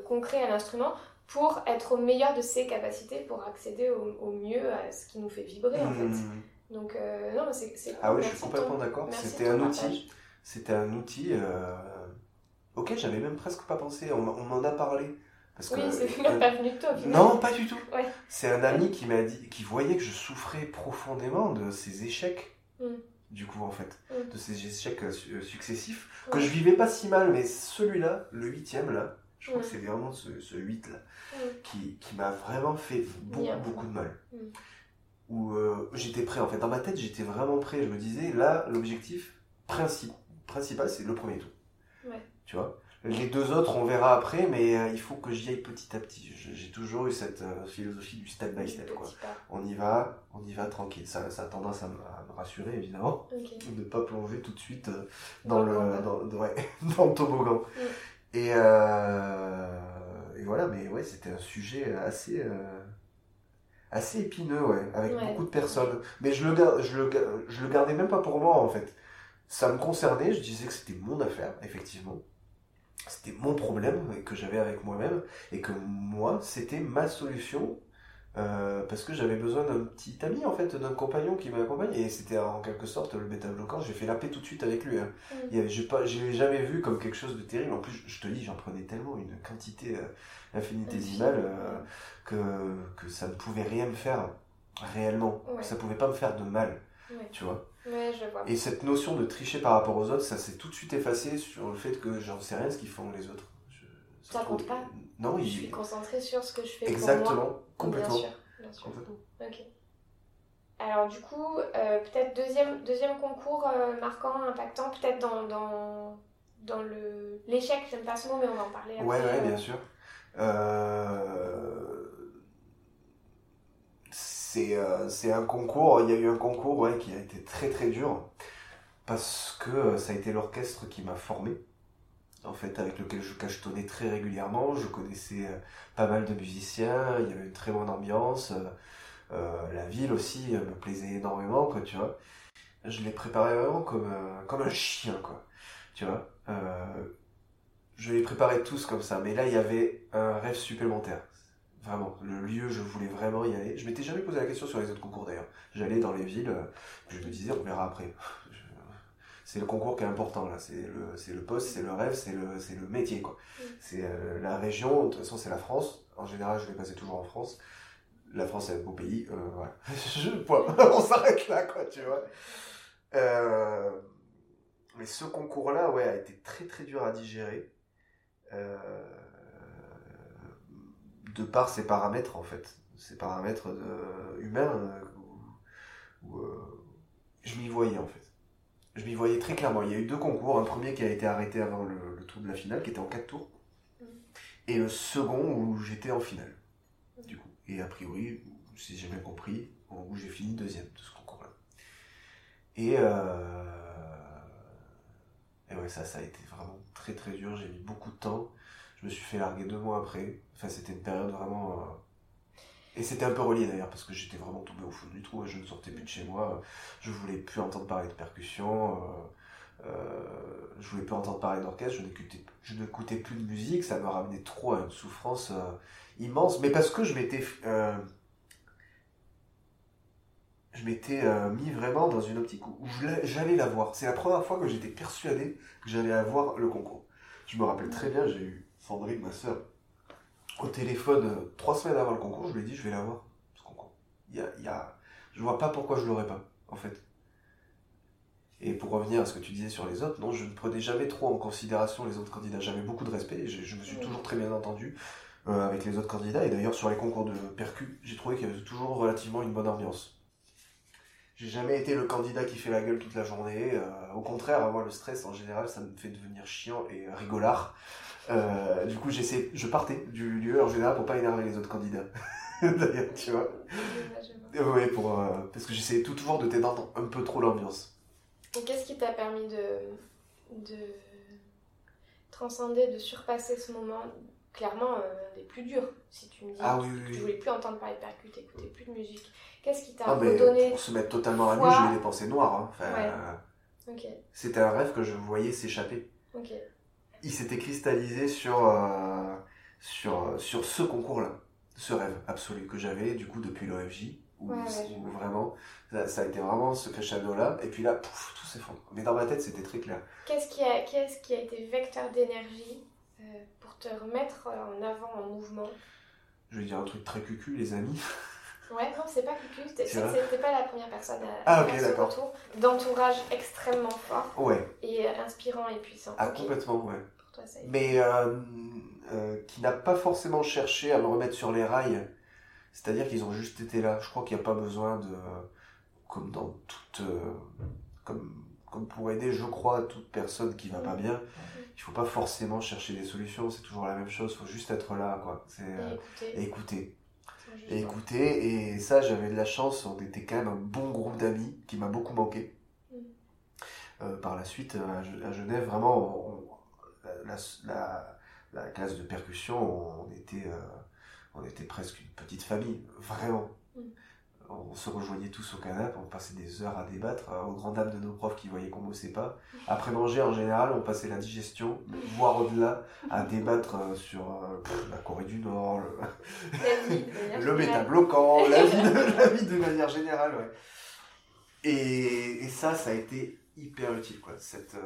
concrets à l'instrument, pour être au meilleur de ses capacités, pour accéder au, mieux à ce qui nous fait vibrer en fait. Hmm. Donc euh, non, c'est Ah oui, je suis complètement d'accord. C'était un, outil. C'était un outil auquel j'avais même presque pas pensé. On, m'en a parlé Parce oui, c'est pas venu de toi. Non, pas du tout. C'est un ami qui m'a dit, qui voyait que je souffrais profondément de ces échecs. Mm. Du coup, en fait, mm. de ces échecs euh, euh, successifs, que je vivais pas si mal, mais celui-là, le huitième là, je crois que c'est vraiment ce, ce 8 là, qui, qui m'a vraiment fait beaucoup, beaucoup de mal. Mm. Où euh, j'étais prêt, en fait, dans ma tête, j'étais vraiment prêt. Je me disais, là, l'objectif principal, c'est le premier tour. Tu vois? Les deux autres, on verra après, mais euh, il faut que j'y aille petit à petit. J'ai toujours eu cette euh, philosophie du step by step. Quoi. On y va, on y va tranquille. Ça, ça a tendance à me, rassurer, évidemment, de ne pas plonger tout de suite euh, dans, le, dans, dans, le toboggan. Mm. Et, et, voilà, mais ouais, c'était un sujet assez, assez épineux, ouais, avec beaucoup de personnes. Mais je le, je, le, je le gardais même pas pour moi, en fait. Ça me concernait, je disais que c'était mon affaire, effectivement c'était mon problème que j'avais avec moi-même et que moi c'était ma solution euh, parce que j'avais besoin d'un petit ami en fait d'un compagnon qui m'accompagne et c'était en quelque sorte le bêta bloquant. J'ai fait la paix tout de suite avec lui hein. Mm. j'ai pas l'ai jamais vu comme quelque chose de terrible. En plus je te dis j'en prenais tellement une quantité euh, infinitésimale euh, que, que ça ne pouvait rien me faire réellement. Ça pouvait pas me faire de mal tu vois. Et cette notion de tricher par rapport aux autres, ça s'est tout de suite effacé sur le fait que j'en sais rien ce qu'ils font les autres. ça compte pas Non, je suis concentré sur ce que je fais Exactement, pour moi. complètement. Bien sûr, bien sûr. Ok. Alors du coup, euh, peut-être deuxième, deuxième concours euh, marquant, impactant, peut-être dans, dans, dans le l'échec, j'aime pas ce mot, mais on va en parler après. Ouais, ouais, bien sûr. Euh euh, c'est un concours, il y a eu un concours qui a été très très dur parce que euh, ça a été l'orchestre qui m'a formé, en fait, avec lequel je cachetonnais très régulièrement. Je connaissais euh, pas mal de musiciens, il y avait une très bonne ambiance. la ville aussi me plaisait énormément, quoi, tu vois. Je l'ai préparé vraiment comme, comme un chien, quoi, tu vois. je les préparais tous comme ça, mais là, il y avait un rêve supplémentaire. Vraiment, le lieu, je voulais vraiment y aller. Je m'étais jamais posé la question sur les autres concours d'ailleurs. J'allais dans les villes, euh, je me disais, on verra après. C'est le concours qui est important là, c'est le, le poste, c'est le rêve, c'est le, le métier quoi. C'est euh, la région, de toute façon c'est la France. En général, je vais passer toujours en France. La France est un beau pays, euh, voilà. je, on s'arrête là quoi, tu vois. mais ce concours-là, ouais, a été très très dur à digérer. Euh, de par ses paramètres en fait, ses paramètres humains, euh, où, euh, je m'y voyais en fait. Je m'y voyais très clairement. Il y a eu deux concours, un premier qui a été arrêté avant le, tour de la finale, qui était en quatre tours, mm. et le second où j'étais en finale, du coup. Et a priori, si j'ai bien compris, où j'ai fini deuxième de ce concours-là. Et, euh, et ouais, ça, ça a été vraiment très très dur. J'ai mis beaucoup de temps. Je me suis fait larguer deux mois après. Enfin, c'était une période vraiment. Euh, et c'était un peu relié d'ailleurs, parce que j'étais vraiment tombé au fond du trou je ne sortais plus de chez moi. Je voulais plus entendre parler de percussion. Euh, euh, je voulais plus entendre parler d'orchestre. Je n'écoutais plus de musique. Ça me ramenait trop à une souffrance immense. Mais parce que je m'étais. je m'étais mis vraiment dans une optique où j'allais la voir. C'est la première fois que j'étais persuadé que j'allais avoir le concours. Je me rappelle très bien, j'ai eu Sandrine, ma soeur, au téléphone euh, trois semaines avant le concours, je lui ai dit je vais l'avoir, ce concours. Il y a, y a... Je vois pas pourquoi je l'aurais pas, en fait. Et pour revenir à ce que tu disais sur les autres, non, je ne prenais jamais trop en considération les autres candidats. J'avais beaucoup de respect et je, me suis toujours très bien entendu euh, avec les autres candidats. Et d'ailleurs, sur les concours de percu, j'ai trouvé qu'il y avait toujours relativement une bonne ambiance. J'ai jamais été le candidat qui fait la gueule toute la journée. Euh, au contraire, moi, le stress, en général, ça me fait devenir chiant et rigolard. Euh, du coup, j'essaie, je partais du lieu en général pour pas énerver les autres candidats. D'ailleurs, tu vois. Oui, pour, euh, parce que j'essaie tout toujours de t'étendre un peu trop l'ambiance. Qu'est-ce qui t'a permis de, de transcender, de surpasser ce moment clairement euh, des plus durs Si tu me dis ah, que tu voulais plus entendre parler de percus, t'écoutais plus de musique. Qu'est-ce qui t'a ah, redonné Pour se mettre totalement à nu, je mets des pensées noires. Hein. Enfin, C'était un rêve que je voyais s'échapper. Il s'était cristallisé sur, euh, sur, sur ce concours-là, ce rêve absolu que j'avais du coup depuis l'OFJ, où, vraiment, ça, a été vraiment ce crescendo-là, et puis là, pouf, tout s'effondre. Mais dans ma tête, c'était très clair. Qu'est-ce qui, a, qui a été vecteur d'énergie pour te remettre en avant en mouvement Je vais dire un truc très cucu, les amis. Ouais, non, c'est pas cucu. C'était pas la première personne à, ah, okay, faire ce retour. D'entourage extrêmement fort. Ouais. Et inspirant et puissant. Ah, complètement, ouais. Pour toi, ça Mais euh, euh, qui n'a pas forcément cherché à me remettre sur les rails. C'est-à-dire qu'ils ont juste été là. Je crois qu'il n'y a pas besoin de. Comme dans toute. Euh, comme, comme pour aider, je crois, toute personne qui va pas mm. bien. Il faut pas forcément chercher des solutions, c'est toujours la même chose, il faut juste être là, quoi. C'est, et écouter et écouter. Et ça, j'avais de la chance, on était quand même un bon groupe d'amis qui m'a beaucoup manqué. Mm. Euh, par la suite, à, Genève, vraiment, la, classe de percussion, on était, euh, on était presque une petite famille, vraiment. On se rejoignait tous au canapé, on passait des heures à débattre, euh, aux grandes dames de nos profs qui voyaient qu'on bossait pas. Après manger, en général, on passait la digestion, voire au-delà, à débattre euh, sur euh, la Corée du Nord, le, le métabloquant, la vie, de, la vie de manière générale. Ouais. Et, ça, ça a été hyper utile. Quoi, cette,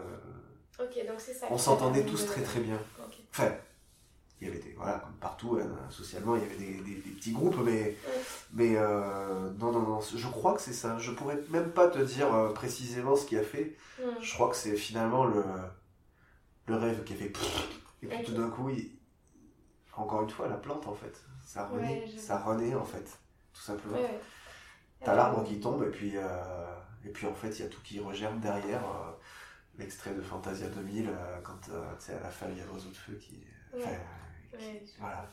donc ça. On s'entendait tous très très bien. Enfin, il y avait des, voilà, comme partout, hein, socialement, il y avait des, des, petits groupes, mais, mais euh, non, non, non, je crois que c'est ça. Je pourrais même pas te dire euh, précisément ce qui a fait. Mm. Je crois que c'est finalement le, le rêve qui a fait. Et puis tout d'un coup, il, encore une fois, la plante, en fait, ça renaît, ça renaît, en fait, tout simplement. T'as l'arbre qui tombe, et puis, euh, et puis en fait, il y a tout qui regerme derrière. L'extrait de Fantasia 2000, quand à la fin, il y a l'oiseau de feu qui. Voilà.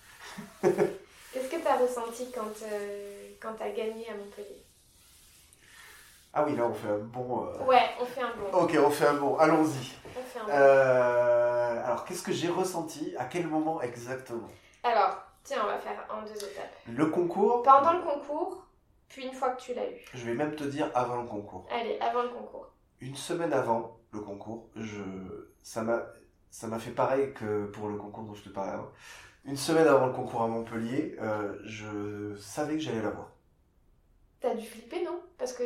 Qu'est-ce que tu as ressenti quand, euh, quand tu as gagné à Montpellier? Ah oui, là on fait un bon. Euh, ouais, on fait un bon. Ok, on fait un bon. Allons-y. On fait un bon. Euh, alors, qu'est-ce que j'ai ressenti? À quel moment exactement? Alors, tiens, on va faire en deux étapes. Le concours? Pendant le concours, puis une fois que tu l'as eu. Je vais même te dire avant le concours. Allez, avant le concours. Une semaine avant le concours, je, ça m'a, ça m'a fait pareil que pour le concours dont je te parlais avant. Une semaine avant le concours à Montpellier, euh, je savais que j'allais l'avoir. T'as dû flipper, non? Parce que.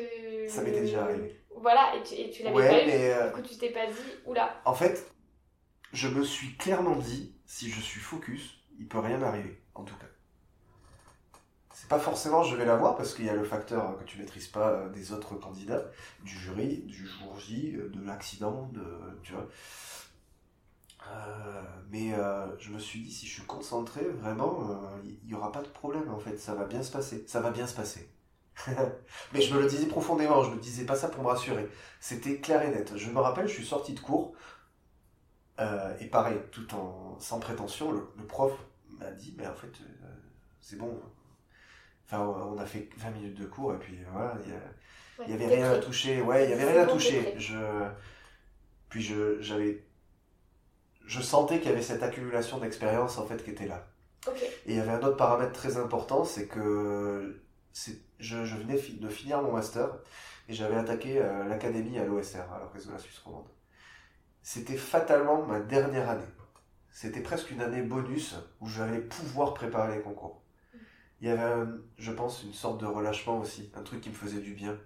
Ça m'était déjà arrivé. Voilà, et tu, et tu l'avais pas eu. Euh, du coup, tu t'es pas dit, oula. En fait, je me suis clairement dit, si je suis focus, il peut rien m'arriver, en tout cas. C'est pas forcément je vais l'avoir parce qu'il y a le facteur que tu maîtrises pas euh, des autres candidats, du jury, du jour J, de l'accident, de, tu vois. Euh, mais euh, je me suis dit, si je suis concentré, vraiment, il euh, n'y aura pas de problème en fait, ça va bien se passer. Ça va bien se passer. mais je me le disais profondément, je me disais pas ça pour me rassurer. C'était clair et net. Je me rappelle, je suis sorti de cours, et pareil, tout en sans prétention, le, prof m'a dit, mais en fait, c'est bon. Enfin, on a fait 20 minutes de cours, et puis voilà, il y, avait rien à toucher. Ouais, il y avait rien à toucher. Je, puis j'avais je sentais qu'il y avait cette accumulation d'expérience en fait qui était là. Et il y avait un autre paramètre très important, c'est que je, je, venais de finir mon master et j'avais attaqué euh, l'académie à l'OSR, à l'Orchestre de la Suisse romande. C'était fatalement ma dernière année. C'était presque une année bonus où j'allais pouvoir préparer les concours. Il y avait, je pense, une sorte de relâchement aussi, un truc qui me faisait du bien,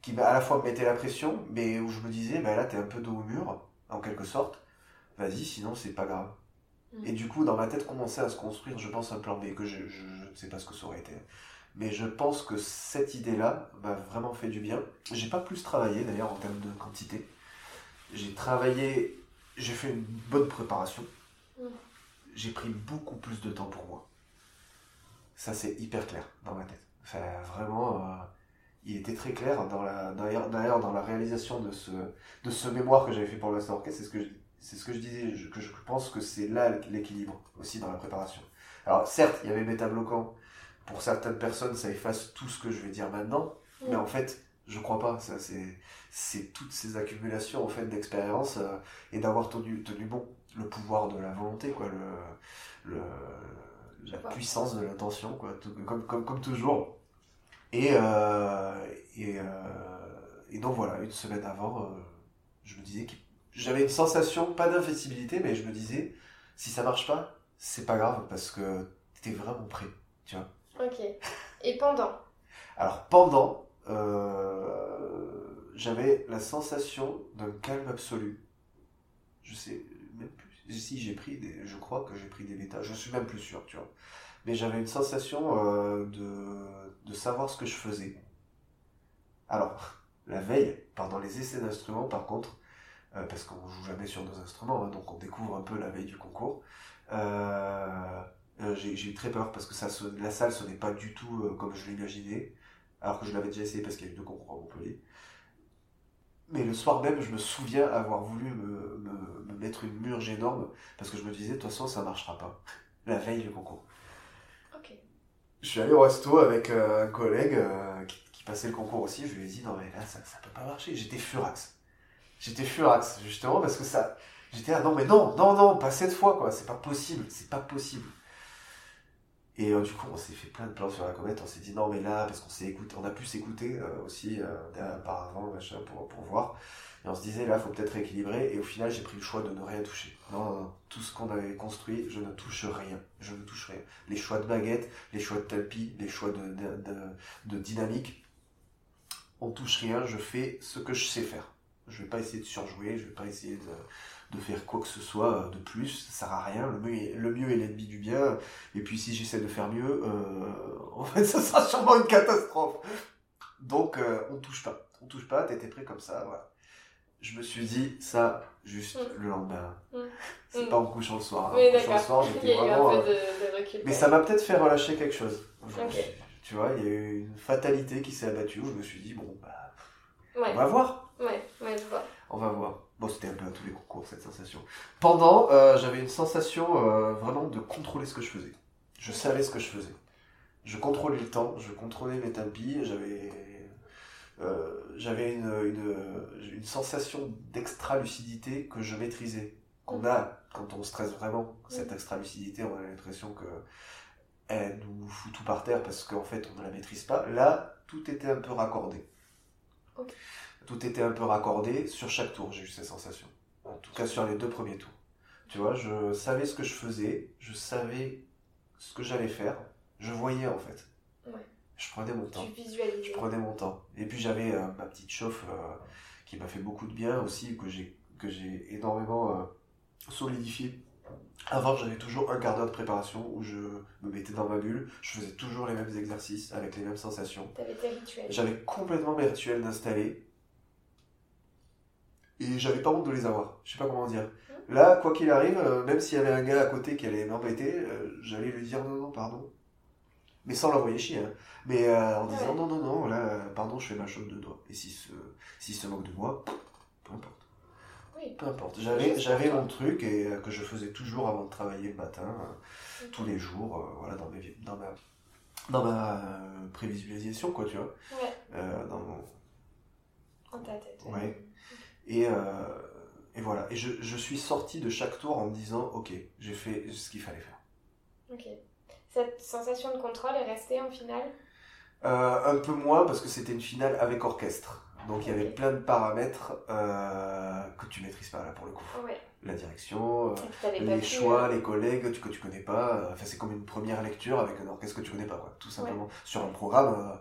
qui à la fois me mettait la pression, mais où je me disais, bah là, t'es un peu dos au mur, en quelque sorte, vas-y, sinon c'est pas grave. Mm. Et du coup, dans ma tête commençait à se construire, je pense, un plan B, que je, ne sais pas ce que ça aurait été. Mais je pense que cette idée-là m'a vraiment fait du bien. J'ai pas plus travaillé d'ailleurs en termes de quantité. J'ai travaillé, j'ai fait une bonne préparation. Mm. J'ai pris beaucoup plus de temps pour moi. Ça, c'est hyper clair dans ma tête. Enfin, vraiment, euh, il était très clair dans la, d'ailleurs, dans la réalisation de ce, de ce mémoire que j'avais fait pour le Orchestre. C'est ce que je, c'est ce que je disais, que je pense que c'est là l'équilibre aussi dans la préparation. Alors certes, il y avait bêta bloquant. Pour certaines personnes, ça efface tout ce que je vais dire maintenant, mais en fait, je crois pas. Ça, c'est, c'est toutes ces accumulations en fait d'expérience euh, et d'avoir tenu, tenu bon le pouvoir de la volonté, quoi, le, le la puissance de l'intention, quoi, comme, comme, comme toujours. Et, euh, et, euh, et donc voilà, une semaine avant, je me disais qu'il j'avais une sensation, pas d'investibilité, mais je me disais, si ça marche pas, c'est pas grave parce que t'es vraiment prêt, tu vois. Ok. Et pendant? Alors pendant, euh, j'avais la sensation d'un calme absolu. Je sais même plus. si j'ai pris des, je crois que j'ai pris des bêtas, je suis même plus sûr, tu vois. Mais j'avais une sensation euh, de, de savoir ce que je faisais. Alors, la veille, pendant les essais d'instruments, par contre, euh, parce qu'on joue jamais sur nos instruments, hein, donc on découvre un peu la veille du concours. Euh, euh, j'ai eu très peur parce que ça, la salle ce n'est pas du tout comme je l'imaginais, alors que je l'avais déjà essayé parce qu'il y a eu deux concours à Montpellier. Mais le soir même, je me souviens avoir voulu me, me, mettre une murge énorme parce que je me disais, de toute façon, ça marchera pas. La veille du concours. Ok. Je suis allé au resto avec un collègue qui, qui, passait le concours aussi. Je lui ai dit, non, mais là, ça, ça peut pas marcher. J'étais furax j'étais furax, justement, parce que ça. J'étais là, non, mais non, non, non, pas cette fois, quoi, c'est pas possible, c'est pas possible. Et euh, du coup, on s'est fait plein de plans sur la comète, on s'est dit, non, mais là, parce qu'on s'est écouté, on a pu s'écouter euh, aussi euh, auparavant, machin, pour, pour voir. Et on se disait, là, faut peut-être rééquilibrer. Et au final, j'ai pris le choix de ne rien toucher. Non, non, non. Tout ce qu'on avait construit, je ne touche rien. Je ne touche rien. Les choix de baguette, les choix de tapis, les choix de, de, de, de dynamique, on touche rien. Je fais ce que je sais faire. Je vais pas essayer de surjouer, je vais pas essayer de, de faire quoi que ce soit de plus, ça sert à rien. Le mieux, est, le mieux est l'ennemi du bien. Et puis si j'essaie de faire mieux, euh, en fait, ça sera sûrement une catastrophe. Donc, euh, on touche pas. On touche pas, t'étais prêt comme ça, voilà. Je me suis dit ça juste mm. le lendemain. Mm. C'est mm. pas en couchant le soir. Oui, en couchant le soir, j'étais vraiment. Euh, mais ça m'a peut-être fait relâcher quelque chose. Tu vois, il y a eu une fatalité qui s'est abattue où je me suis dit, bon, bah, on va voir. Ouais, ouais, je vois. On va voir. Bon, c'était un peu à tous les concours cette sensation. Pendant, euh, j'avais une sensation euh, vraiment de contrôler ce que je faisais. Je savais ce que je faisais. Je contrôlais le temps, je contrôlais mes tapis, j'avais euh, j'avais une, une, une, sensation d'extra lucidité que je maîtrisais. Qu'on a quand on stresse vraiment. Cette extra lucidité, on a l'impression que elle nous fout tout par terre parce qu'en fait on ne la maîtrise pas. Là, tout était un peu raccordé. Ok tout était un peu raccordé sur chaque tour, j'ai eu ces sensations. En tout cas sur les deux premiers tours. Tu vois, je savais ce que je faisais, je savais ce que j'allais faire, je voyais en fait. Ouais. Je prenais mon temps. Je prenais mon temps. Et puis j'avais euh, ma petite chauffe euh, qui m'a fait beaucoup de bien aussi, que j'ai que j'ai énormément euh, solidifié. Avant, j'avais toujours un quart d'heure de préparation où je me mettais dans ma bulle, je faisais toujours les mêmes exercices avec les mêmes sensations. J'avais complètement mes rituels d'installer et j'avais pas honte de les avoir. Je sais pas comment dire. Là, quoi qu'il arrive, euh, même s'il y avait un gars à côté qui allait m'embêter, euh, j'allais lui dire non, non, pardon. Mais sans l'envoyer chier. Hein. Mais euh, en disant non, non, non, là, pardon, je fais ma chose de doigt. Et s'il se, si se moque de moi, peu importe. Oui. Peu importe. J'avais, j'avais mon truc et que je faisais toujours avant de travailler le matin, tous les jours, voilà, dans, mes, dans ma, dans ma prévisualisation, quoi, tu vois. Ouais. dans mon... En ta tête. Ouais. Et, euh, et voilà. Et je, je, suis sorti de chaque tour en me disant, ok, j'ai fait ce qu'il fallait faire. Ok. Cette sensation de contrôle est restée en finale? Euh, Un peu moins parce que c'était une finale avec orchestre. Donc il y avait plein de paramètres euh, que tu maîtrises pas là pour le coup. La direction, les choix, les collègues que tu connais pas. Enfin c'est comme une première lecture avec un orchestre que tu connais pas quoi. Tout simplement. Sur un programme,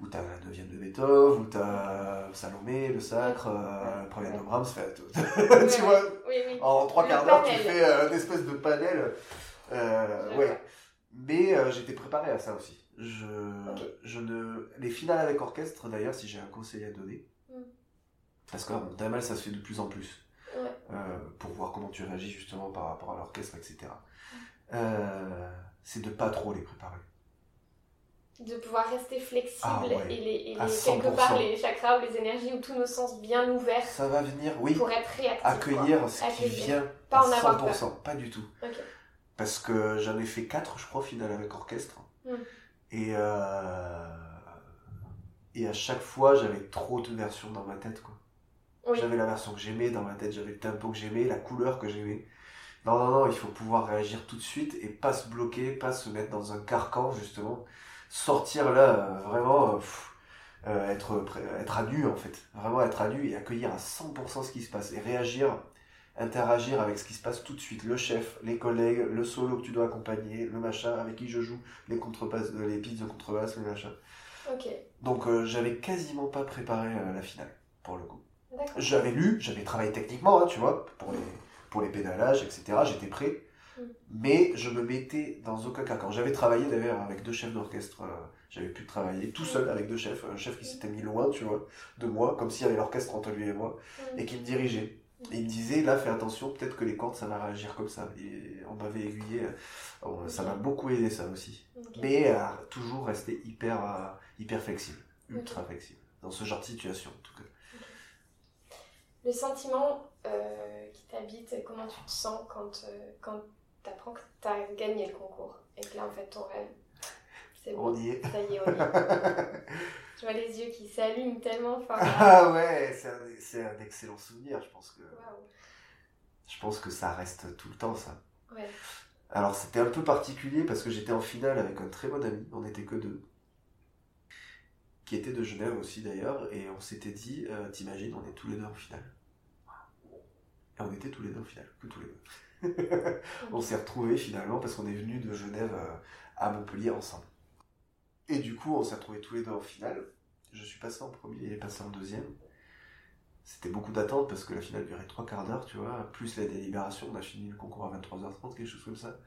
où t'as la neuvième de Beethoven, où t'as Salomé, le Sacre, euh, le premier de Brahms, fait, tu vois, en trois quarts d'heure, tu fais euh, une espèce de panel. Euh, ouais. Mais euh, j'étais préparé à ça aussi. Je, je ne... Les finales avec orchestre, d'ailleurs, si j'ai un conseil à donner, mm. parce que bon, mal, ça se fait de plus en plus. pour voir comment tu réagis justement par rapport à l'orchestre, etc. Mm. c'est de pas trop les préparer de pouvoir rester flexible ah et, les, quelque part les chakras ou les énergies ou tous nos sens bien ouverts. Ça va venir, oui. Pour être réactif. Accueillir ce qui vient pas à en 100%, pas du tout. Parce que j'en ai fait 4, je crois, au final, avec orchestre. Hmm. Et, euh, et à chaque fois, j'avais trop de versions dans ma tête, quoi. J'avais la version que j'aimais dans ma tête, j'avais le tempo que j'aimais, la couleur que j'aimais. Non, non, non, il faut pouvoir réagir tout de suite et pas se bloquer, pas se mettre dans un carcan, justement sortir là, euh, vraiment, euh, euh, être, être à nu en fait. Vraiment être à nu et accueillir à 100% ce qui se passe et réagir, interagir avec ce qui se passe tout de suite. Le chef, les collègues, le solo que tu dois accompagner, le machin avec qui je joue, les contrebasses, les pistes de contrebasse, le machin. Ok. Donc j'avais quasiment pas préparé la finale pour le coup. J'avais lu, j'avais travaillé techniquement, hein, tu vois, pour les pour les pédalages, etc. J'étais prêt. Mais je me mettais dans aucun cas. Quand j'avais travaillé d'ailleurs avec deux chefs d'orchestre, euh, j'avais pu travailler tout seul avec deux chefs. Un chef qui s'était mis loin, tu vois, de moi, comme s'il y avait l'orchestre entre lui et moi, et qui me dirigeait. Et il me disait, là, fais attention, peut-être que les cordes, ça va réagir comme ça. Et on m'avait aiguillé. Euh, ça m'a beaucoup aidé, ça aussi. Mais euh, toujours rester hyper, hyper flexible, ultra flexible, dans ce genre de situation, en tout cas. Les sentiments qui t'habitent, comment tu te sens quand, quand t'apprends que t'as gagné le concours et que là en fait ton rêve c'est bon. On y est. Ça y est, on y est. je vois les yeux qui s'allument tellement fort. Ah ouais, c'est un, un, excellent souvenir. Je pense que je pense que ça reste tout le temps ça. Ouais. Alors c'était un peu particulier parce que j'étais en finale avec un très bon ami. On n'était que deux. Qui était de Genève aussi d'ailleurs et on s'était dit, euh, t'imagines, on est tous les deux en finale. Et on était tous les deux en finale, que tous les deux. on s'est retrouvés finalement parce qu'on est venu de Genève euh, à Montpellier ensemble. Et du coup, on s'est retrouvés tous les deux en finale. Je suis passé en premier, il est passé en deuxième. C'était beaucoup d'attente parce que la finale durait trois quarts d'heure, tu vois, plus la délibération. On a fini le concours à 23h30, quelque chose comme ça.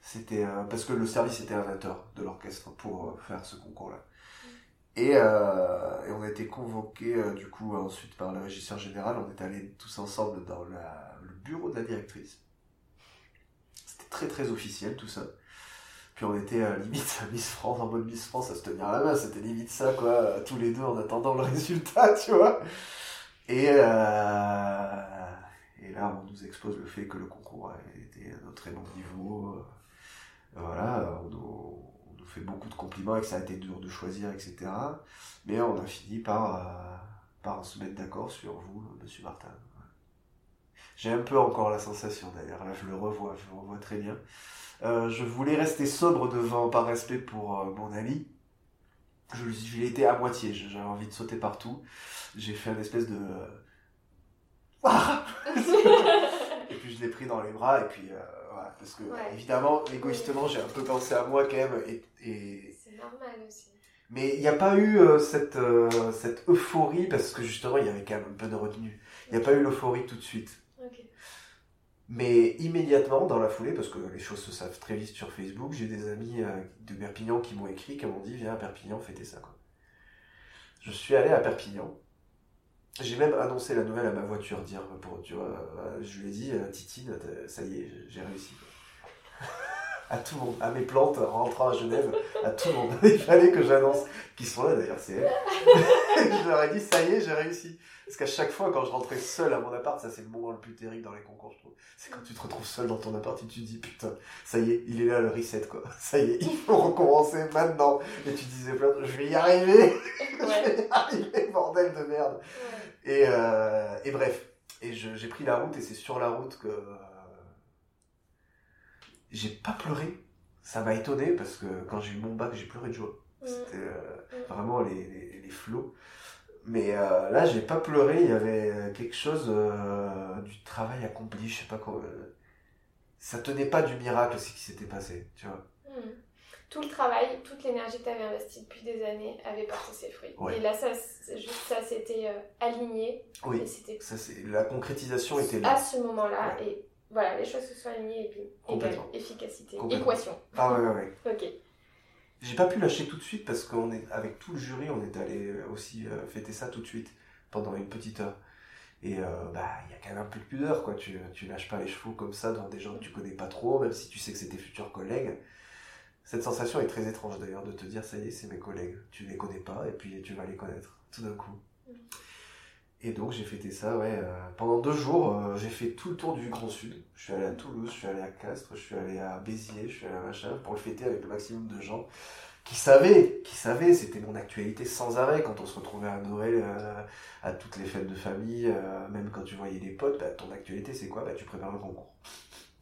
C'était euh, parce que le service était à 20h de l'orchestre pour euh, faire ce concours-là. Et, on a été convoqués du coup ensuite par le régisseur général. On est allés tous ensemble dans le bureau de la directrice très très officiel tout ça. Puis on était à limite à Miss France, en mode Miss France à se tenir la main, c'était limite ça quoi, tous les deux en attendant le résultat, tu vois. Et, euh, et là on nous expose le fait que le concours été à un très bon niveau. Euh, voilà, on nous, fait beaucoup de compliments et que ça a été dur de choisir, etc. Mais on a fini par, euh, par se mettre d'accord sur vous, monsieur Martin. J'ai un peu encore la sensation d'ailleurs, là je le revois, je le revois très bien. Euh, je voulais rester sobre devant par respect pour euh, mon ami. Je, je l'ai été à moitié, j'avais envie de sauter partout. J'ai fait un espèce de... et puis je l'ai pris dans les bras et puis euh, voilà, parce que évidemment, égoïstement, j'ai un peu pensé à moi quand même. Et, C'est normal aussi. Mais il n'y a pas eu cette, cette euphorie parce que justement, il y avait quand même un peu de retenue. Il n'y a pas eu l'euphorie tout de suite. Mais immédiatement, dans la foulée, parce que les choses se savent très vite sur Facebook, j'ai des amis euh, de Perpignan qui m'ont écrit, qui m'ont dit Viens à Perpignan, fêter ça. Je suis allé à Perpignan. J'ai même annoncé la nouvelle à ma voiture, dire pour, tu vois, euh, je lui ai dit euh, Titine, ça y est, j'ai réussi. à tout le monde, à mes plantes, en rentrant à Genève, à tout le monde. Il fallait que j'annonce, qui sont là d'ailleurs, c'est elles. je leur ai dit, ça y est, j'ai réussi. Parce qu'à chaque fois, quand je rentrais seul à mon appart, ça c'est le moment le plus terrible dans les concours, je trouve. C'est quand tu te retrouves seul dans ton appart et tu te dis, putain, ça y est, il est là le reset, quoi. Ça y est, il faut recommencer maintenant. Et tu disais, je vais y arriver. je vais y arriver, bordel de merde. Et, euh, et bref. Et j'ai pris la route et c'est sur la route que j'ai pas pleuré. Ça m'a étonné parce que quand j'ai eu mon bac, j'ai pleuré de joie. Mm. C'était euh, mm. vraiment les, les, les, flots. Mais euh, là, j'ai pas pleuré. Il y avait quelque chose euh, du travail accompli. Je sais pas quoi. ça tenait pas du miracle ce qui s'était passé, tu vois. Mm. Tout le travail, toute l'énergie que tu avais investie depuis des années avait porté ses fruits. Et là, ça, juste ça s'était aligné. Oui. Et ça, la concrétisation était là. À ce moment-là. Et voilà, les choses se sont alignées et puis efficacité, équation. Ah ouais, ouais, ouais. ok. J'ai pas pu lâcher tout de suite parce qu'on est avec tout le jury, on est allé euh, aussi euh, fêter ça tout de suite pendant une petite heure. Et euh, bah il y a quand même un peu de pudeur quoi. Tu tu lâches pas les chevaux comme ça dans des gens que tu connais pas trop, même si tu sais que c'est tes futurs collègues. Cette sensation est très étrange d'ailleurs de te dire ça y est c'est mes collègues. Tu les connais pas et puis tu vas les connaître tout d'un coup. Et donc j'ai fêté ça, ouais. Euh, pendant deux jours, euh, j'ai fait tout le tour du Grand Sud. Je suis allé à Toulouse, je suis allé à Castres, je suis allé à Béziers, je suis allé à Machin pour le fêter avec le maximum de gens qui savaient, qui savaient, c'était mon actualité sans arrêt quand on se retrouvait à Noël, euh, à toutes les fêtes de famille, même quand tu voyais des potes, bah, ton actualité c'est quoi? Bah tu prépares le concours.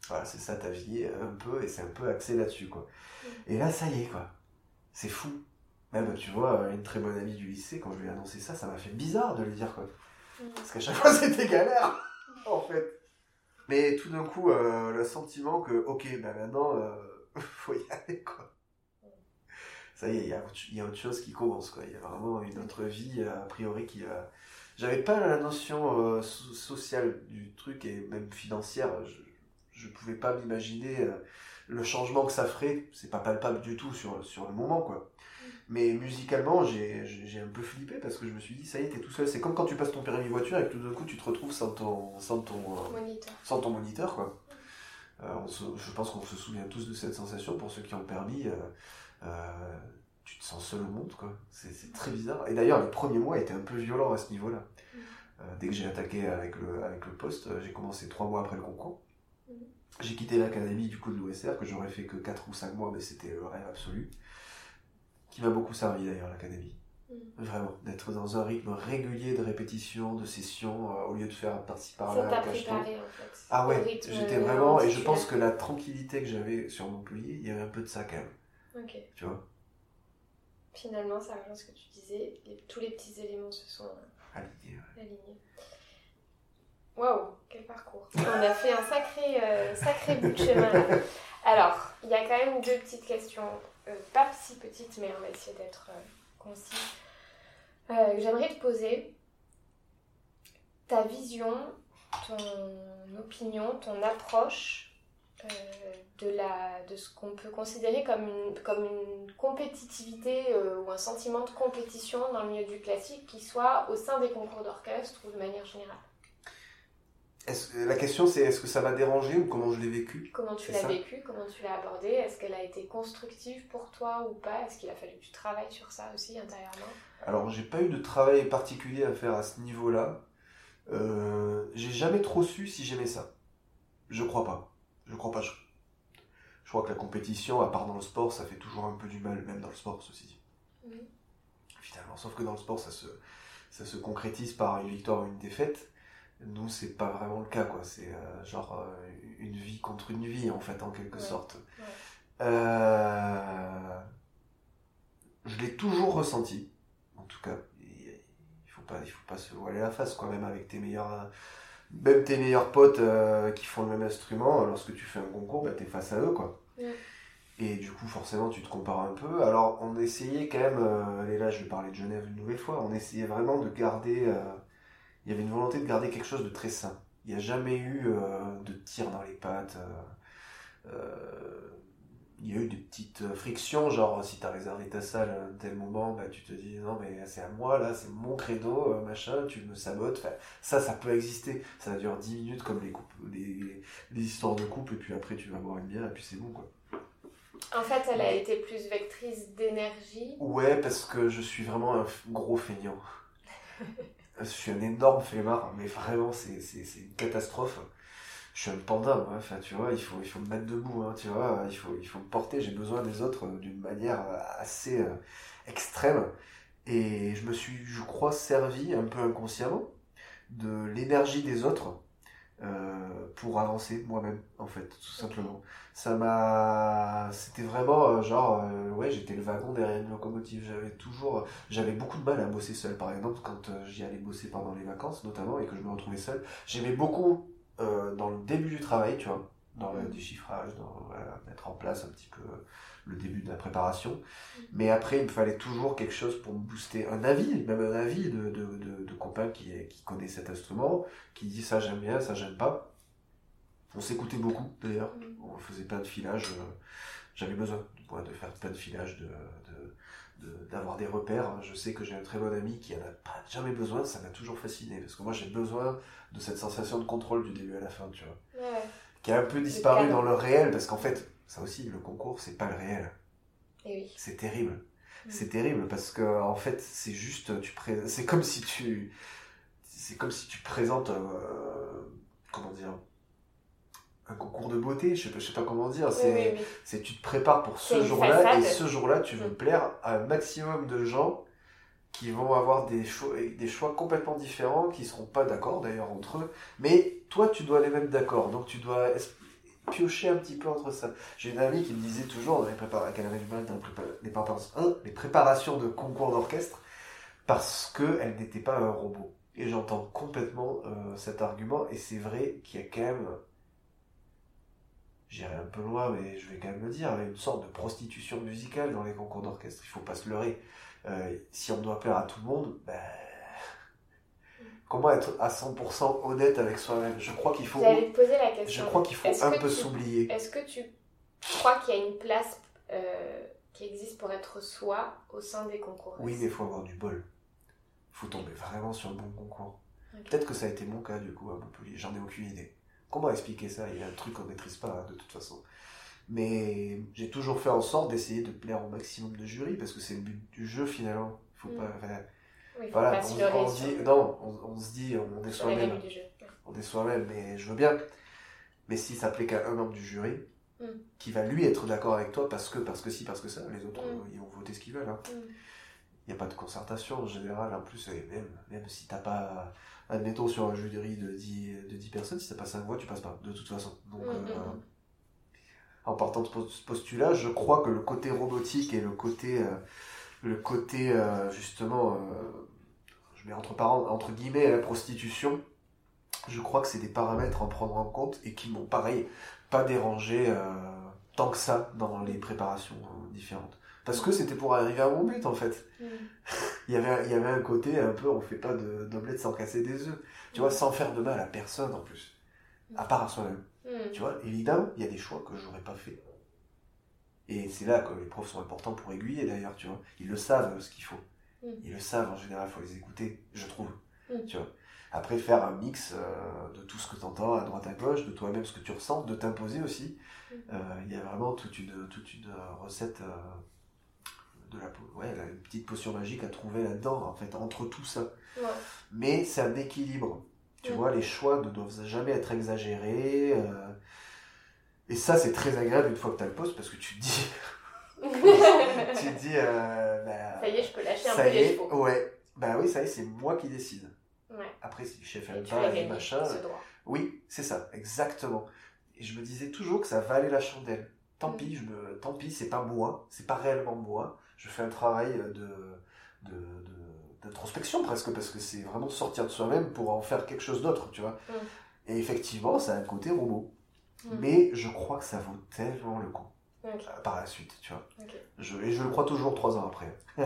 Voilà, c'est ça ta vie un peu, et c'est un peu axé là-dessus quoi. Et là ça y est quoi, c'est fou. Même tu vois, une très bonne amie du lycée, quand je lui ai annoncé ça, ça m'a fait bizarre de lui dire quoi. Parce qu'à chaque fois, c'était galère, en fait. Mais tout d'un coup, euh, le sentiment que, ok, ben maintenant, euh, faut y aller, quoi. ça y est, il y, a, autre chose qui commence, quoi. Il y a vraiment une autre vie, a priori, qui va. J'avais pas la notion euh, sociale du truc et même financière. Je, ne pouvais pas m'imaginer euh, le changement que ça ferait. C'est pas palpable du tout sur, sur le moment, quoi. Mais musicalement, j'ai un peu flippé parce que je me suis dit, ça y est, t'es tout seul. C'est comme quand tu passes ton permis voiture et que tout d'un coup tu te retrouves sans ton, sans ton, euh, moniteur. Sans ton moniteur quoi. Euh, je pense qu'on se souvient tous de cette sensation pour ceux qui ont le permis. Euh, tu te sens seul au monde, quoi. C'est très bizarre. Et d'ailleurs, les premiers mois étaient un peu violents à ce niveau-là. Mm. dès que j'ai attaqué avec le, avec le poste, j'ai commencé trois mois après le concours. Mm. J'ai quitté l'académie du coup de l'OSR, que j'aurais fait que 4 ou 5 mois, mais c'était le rêve absolu qui m'a beaucoup servi d'ailleurs l'académie. Mm. Vraiment, d'être dans un rythme régulier de répétition, de session, euh, au lieu de faire par-ci par-là. Ça préparé en fait. Ah ouais, j'étais vraiment, et je pense que la tranquillité que j'avais sur Montpellier, il y avait un peu de ça quand même. Ok. Tu vois? Finalement, ça rejoint ce que tu disais, tous les petits éléments se sont euh, alignés. Waouh, quel parcours. On a fait un sacré, euh, sacré bout de chemin là. Alors, il y a quand même deux petites questions pas si petite, mais on va essayer d'être euh, concis. Euh, j'aimerais te poser ta vision, ton opinion, ton approche de, ce qu'on peut considérer comme une compétitivité ou un sentiment de compétition dans le milieu du classique qui soit au sein des concours d'orchestre ou de manière générale la question c'est est-ce que ça m'a dérangé ou comment je l'ai vécu? Comment tu l'as vécu? Comment tu l'as abordé? Est-ce qu'elle a été constructive pour toi ou pas? Est-ce qu'il a fallu que tu travailles sur ça aussi intérieurement? Alors j'ai pas eu de travail particulier à faire à ce niveau-là. Euh, j'ai jamais trop su si j'aimais ça. Je crois pas. Je crois pas. Je... crois que la compétition, à part dans le sport, ça fait toujours un peu du mal, même dans le sport, ceci dit. Finalement, sauf que dans le sport, ça se, ça se concrétise par une victoire ou une défaite. Nous, c'est pas vraiment le cas, quoi. C'est euh, genre euh, une vie contre une vie, en fait, en quelque sorte. Euh, je l'ai toujours ressenti, en tout cas. Il faut pas, il faut pas se voiler la face, quoi, même avec tes meilleurs, même tes meilleurs potes qui font le même instrument. Lorsque tu fais un concours, bah, t'es face à eux, quoi. Et du coup, forcément, tu te compares un peu. Alors, on essayait quand même, et là, je vais parler de Genève une nouvelle fois, on essayait vraiment de garder il y avait une volonté de garder quelque chose de très sain. Il n'y a jamais eu euh, de tir dans les pattes. Euh, euh, il y a eu des petites frictions, genre si tu as réservé ta salle à un tel moment, bah, tu te dis non mais c'est à moi là, c'est mon credo, machin, tu me sabotes. ça, ça peut exister. Ça dure 10 minutes comme les, les, histoires de couple, et puis après tu vas boire une bière et puis c'est bon quoi. En fait, elle a été plus vectrice d'énergie. Ouais, parce que je suis vraiment un gros feignant. Je suis un énorme flemmard, mais vraiment, c'est, une catastrophe. Je suis un panda. Enfin, tu vois, il faut, il faut me mettre debout, hein, tu vois. Il faut, il faut me porter. J'ai besoin des autres euh, d'une manière euh, assez euh, extrême. Et je me suis, je crois, servi un peu inconsciemment de l'énergie des autres euh, pour avancer moi-même en fait tout simplement. Ça m'a c'était vraiment euh, genre euh, ouais j'étais le wagon derrière une locomotive. J'avais toujours j'avais beaucoup de mal à bosser seul par exemple quand j'y allais bosser pendant les vacances notamment et que je me retrouvais seul. J'aimais beaucoup dans le début du travail tu vois dans le déchiffrage dans mettre en place un petit peu le début de la préparation. Mais après, il me fallait toujours quelque chose pour me booster. Un avis, même un avis de, de, de, de copain qui, qui connaît cet instrument, qui dit ça j'aime bien, ça j'aime pas. On s'écoutait beaucoup d'ailleurs. Mm. On faisait plein de filages. Euh, j'avais besoin de faire plein de filages, de, d'avoir des repères. Je sais que j'ai un très bon ami qui en a pas jamais besoin, ça m'a toujours fasciné. Parce que moi j'ai besoin de cette sensation de contrôle du début à la fin, tu vois. Qui a un peu disparu dans le réel, parce qu'en fait, ça aussi, le concours, c'est pas le réel. Oui. C'est terrible. Mm. C'est terrible parce que en fait, c'est juste, tu c'est comme si tu, c'est comme si tu présentes, euh, comment dire, un concours de beauté. Je sais pas, je sais pas comment dire. C'est, c'est tu te prépares pour ce jour-là et ce jour-là, tu veux mm. plaire à un maximum de gens qui vont avoir des choix, des choix complètement différents, qui seront pas d'accord d'ailleurs entre eux, mais toi tu dois les mettre d'accord, donc tu dois piocher un petit peu entre ça. J'ai une amie qui me disait toujours les qu'elle avait du mal dans les, préparations, les préparations de concours d'orchestre parce qu'elle n'était pas un robot. Et j'entends complètement euh, cet argument, et c'est vrai qu'il y a quand même j'irai un peu loin, mais je vais quand même le dire, une sorte de prostitution musicale dans les concours d'orchestre. Il faut pas se leurrer. Euh, si on doit plaire à tout le monde, ben, comment être à 100% honnête avec soi-même? Je crois qu'il faut. J'allais te poser la question. Je crois qu'il faut un peu s'oublier. Est-ce que tu crois qu'il y a une place euh, qui existe pour être soi au sein des concours? Oui, mais il faut avoir du bol. Il faut tomber vraiment sur le bon concours. Peut-être que ça a été mon cas du coup à Montpellier, j'en ai aucune idée. Comment expliquer ça? Il y a un truc qu'on ne maîtrise pas de toute façon. Mais j'ai toujours fait en sorte d'essayer de plaire au maximum de jurys parce que c'est le but du jeu finalement. Faut mm. pas. Voilà, on, se dit, non, on, se dit, on est soi-même. On est soi-même, mais je veux bien. Mais si ça plaît qu'à un membre du jury, mm. qui va lui être d'accord avec toi parce que, parce que si, parce que ça, les autres, mm. ils vont voter ce qu'ils veulent. Hein. Il n'y a pas de concertation en général, en plus, même, même si t'as pas admettons sur un jury de 10, de 10 personnes, si ça passe 5 voix, tu passes pas, de toute façon. Donc, mm, mm, euh, mm. en partant de ce postulat, je crois que le côté robotique et le côté, euh, le côté euh, justement, je mets entre, entre guillemets, la prostitution, je crois que c'est des paramètres à en prendre en compte et qui m'ont, pareil, pas dérangé tant que ça dans les préparations différentes. Parce que c'était pour arriver à mon but, en fait. Mm. il, y avait, il y avait un côté un peu, on fait pas d'omelette sans casser des œufs. Tu vois, mm. sans faire de mal à personne, en plus. À part à soi-même. Mm. Tu vois, évidemment, il y a des choix que j'aurais pas fait. Et c'est là que les profs sont importants pour aiguiller, d'ailleurs, tu vois. Ils le savent, ce qu'il faut. Ils le savent, en général, il faut les écouter, je trouve. Tu vois. Après, faire un mix euh, de tout ce que tu entends à droite à gauche, de toi-même ce que tu ressens, de t'imposer aussi. Euh, il y a vraiment toute une, toute une recette euh, de la, ouais, une petite potion magique à trouver là-dedans, en fait, entre tout ça. Mais c'est un équilibre. Tu vois, les choix ne doivent jamais être exagérés. Euh, et ça, c'est très agréable une fois que tu as le poste parce que tu te dis. tu te dis. Euh, bah, ça y est, je peux lâcher un peu les chevaux. Ouais. Bah oui, ça y est, c'est moi qui décide. Après, si le chef aime pas et machin. Oui, c'est ça, exactement. Et je me disais toujours que ça valait la chandelle. Tant mm. pis, je me, tant pis, c'est pas moi, c'est pas réellement moi je fais un travail de, d'introspection presque, parce que c'est vraiment sortir de soi-même pour en faire quelque chose d'autre, tu vois. Mm. Et effectivement, ça a un côté robot. Mais je crois que ça vaut tellement le coup. Euh, par la suite, tu vois. Je, et je le crois toujours trois ans après.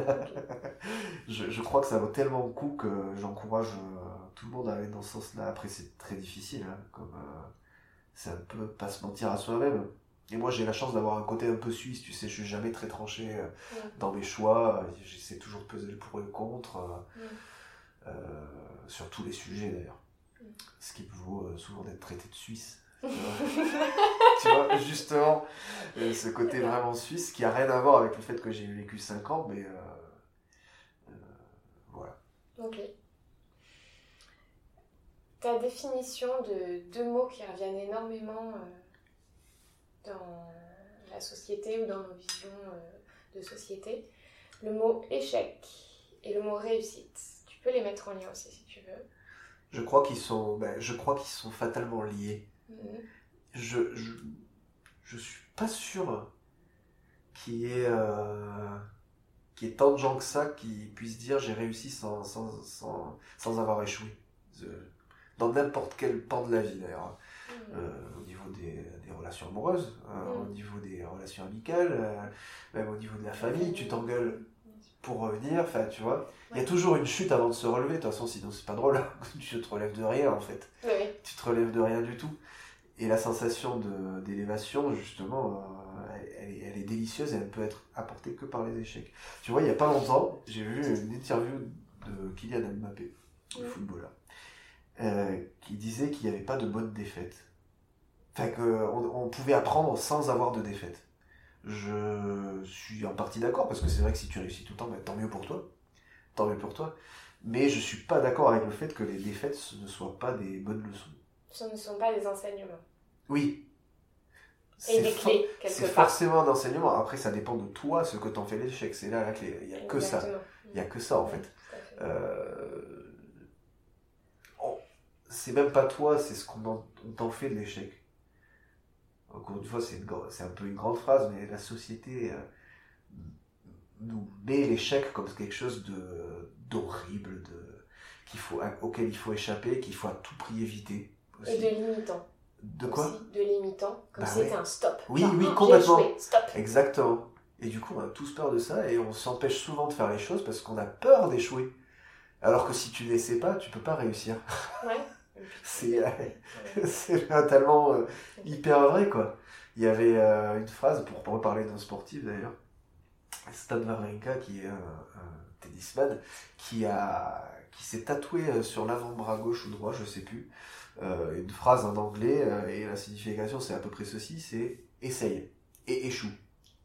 je, crois que ça vaut tellement le coup que j'encourage euh, tout le monde à aller dans ce sens-là. Après, c'est très difficile, hein, comme euh, c'est un peu pas se mentir à soi-même. Et moi, j'ai la chance d'avoir un côté un peu suisse, tu sais, je suis jamais très tranché euh, dans mes choix, j'essaie toujours de peser le pour et le contre, sur tous les sujets d'ailleurs. Ce qui vaut souvent d'être traité de suisse. Tu vois, justement, ce côté vraiment suisse qui a rien à voir avec le fait que j'ai vécu 5 ans, mais voilà. Ok. Ta définition de deux mots qui reviennent énormément dans la société ou dans nos visions euh, de société. Le mot échec et le mot réussite. Tu peux les mettre en lien aussi si tu veux. Je crois qu'ils sont, ben, je crois qu'ils sont fatalement liés. Je, je, je, suis pas sûr qu'il y ait, euh, y ait tant de gens que ça qui puissent dire j'ai réussi sans, sans, sans, sans, avoir échoué. Dans n'importe quel pan de la vie d'ailleurs. Mhm. Euh, au niveau des, relations amoureuses, euh, mm. au niveau des relations amicales, euh, même au niveau de la famille, tu t'engueules pour revenir, enfin tu vois. Il y a toujours une chute avant de se relever, de toute façon sinon c'est pas drôle, tu te relèves de rien en fait. Tu te relèves de rien du tout. Et la sensation d'élévation, justement, euh, elle, elle, est délicieuse et elle peut être apportée que par les échecs. Tu vois, il y a pas longtemps, j'ai vu une interview de Kylian Mbappé, le footballeur, qui disait qu'il n'y avait pas de bonne défaite. Enfin, qu'on on pouvait apprendre sans avoir de défaite. Je suis en partie d'accord, parce que c'est vrai que si tu réussis tout le temps, ben, tant mieux pour toi. Tant mieux pour toi. Mais je suis pas d'accord avec le fait que les défaites ne soient pas des bonnes leçons. Ce ne sont pas des enseignements. Oui. Et des clés, quelque C'est forcément d'enseignement. Après, ça dépend de toi, ce que t'en fais l'échec. C'est là la clé. Il n'y a que ça. Il n'y a que ça, en fait. Euh... C'est même pas toi, c'est ce qu'on t'en fait de l'échec encore une fois, c'est un peu une grande phrase, mais la société euh, nous met l'échec comme quelque chose d'horrible, de, faut, auquel il faut échapper, qu'il faut à tout prix éviter. Et de limitant. De quoi De l'imitant, comme Bah si c'était un stop. Oui, oui, complètement. Stop. Exactement. Et du coup, on a tous peur de ça et on s'empêche souvent de faire les choses parce qu'on a peur d'échouer. Alors que si tu n'essaies pas, tu peux pas réussir. Ouais. C'est c'est tellement euh, hyper vrai, quoi. Il y avait euh, une phrase, pour reparler d'un sportif d'ailleurs, Stan Wawrinka, qui est un, un tennisman, qui, a, qui s'est tatoué euh, sur l'avant-bras gauche ou droit, je sais plus, euh, une phrase en anglais, euh, et la signification c'est à peu près ceci, c'est essaye et échoue.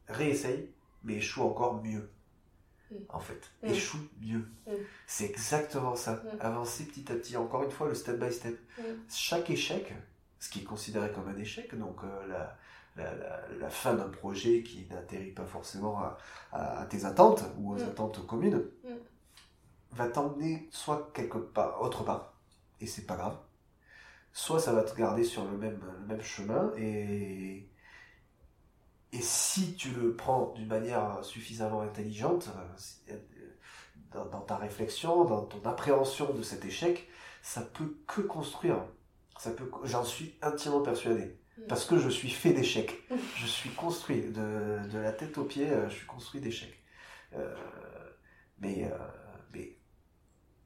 Réessaye, mais échoue encore mieux. En fait, échoue mieux. C'est exactement ça. Avancer petit à petit. Encore une fois, le step by step. Chaque échec, ce qui est considéré comme un échec, donc euh, la, la, la, la fin d'un projet qui n'atterrit pas forcément à, à- à tes attentes ou aux attentes communes, Mm. va t'emmener soit quelque part, autre part, et c'est pas grave, soit ça va te garder sur le même, le même chemin, et, et si tu le prends d'une manière suffisamment intelligente, euh, dans, dans ta réflexion, dans ton appréhension de cet échec, ça peut que construire. Ça peut, j'en suis intimement persuadé. Mm. Parce que je suis fait d'échecs. Je suis construit de, de la tête aux pieds, euh, je suis construit d'échecs. Euh, mais, euh, mais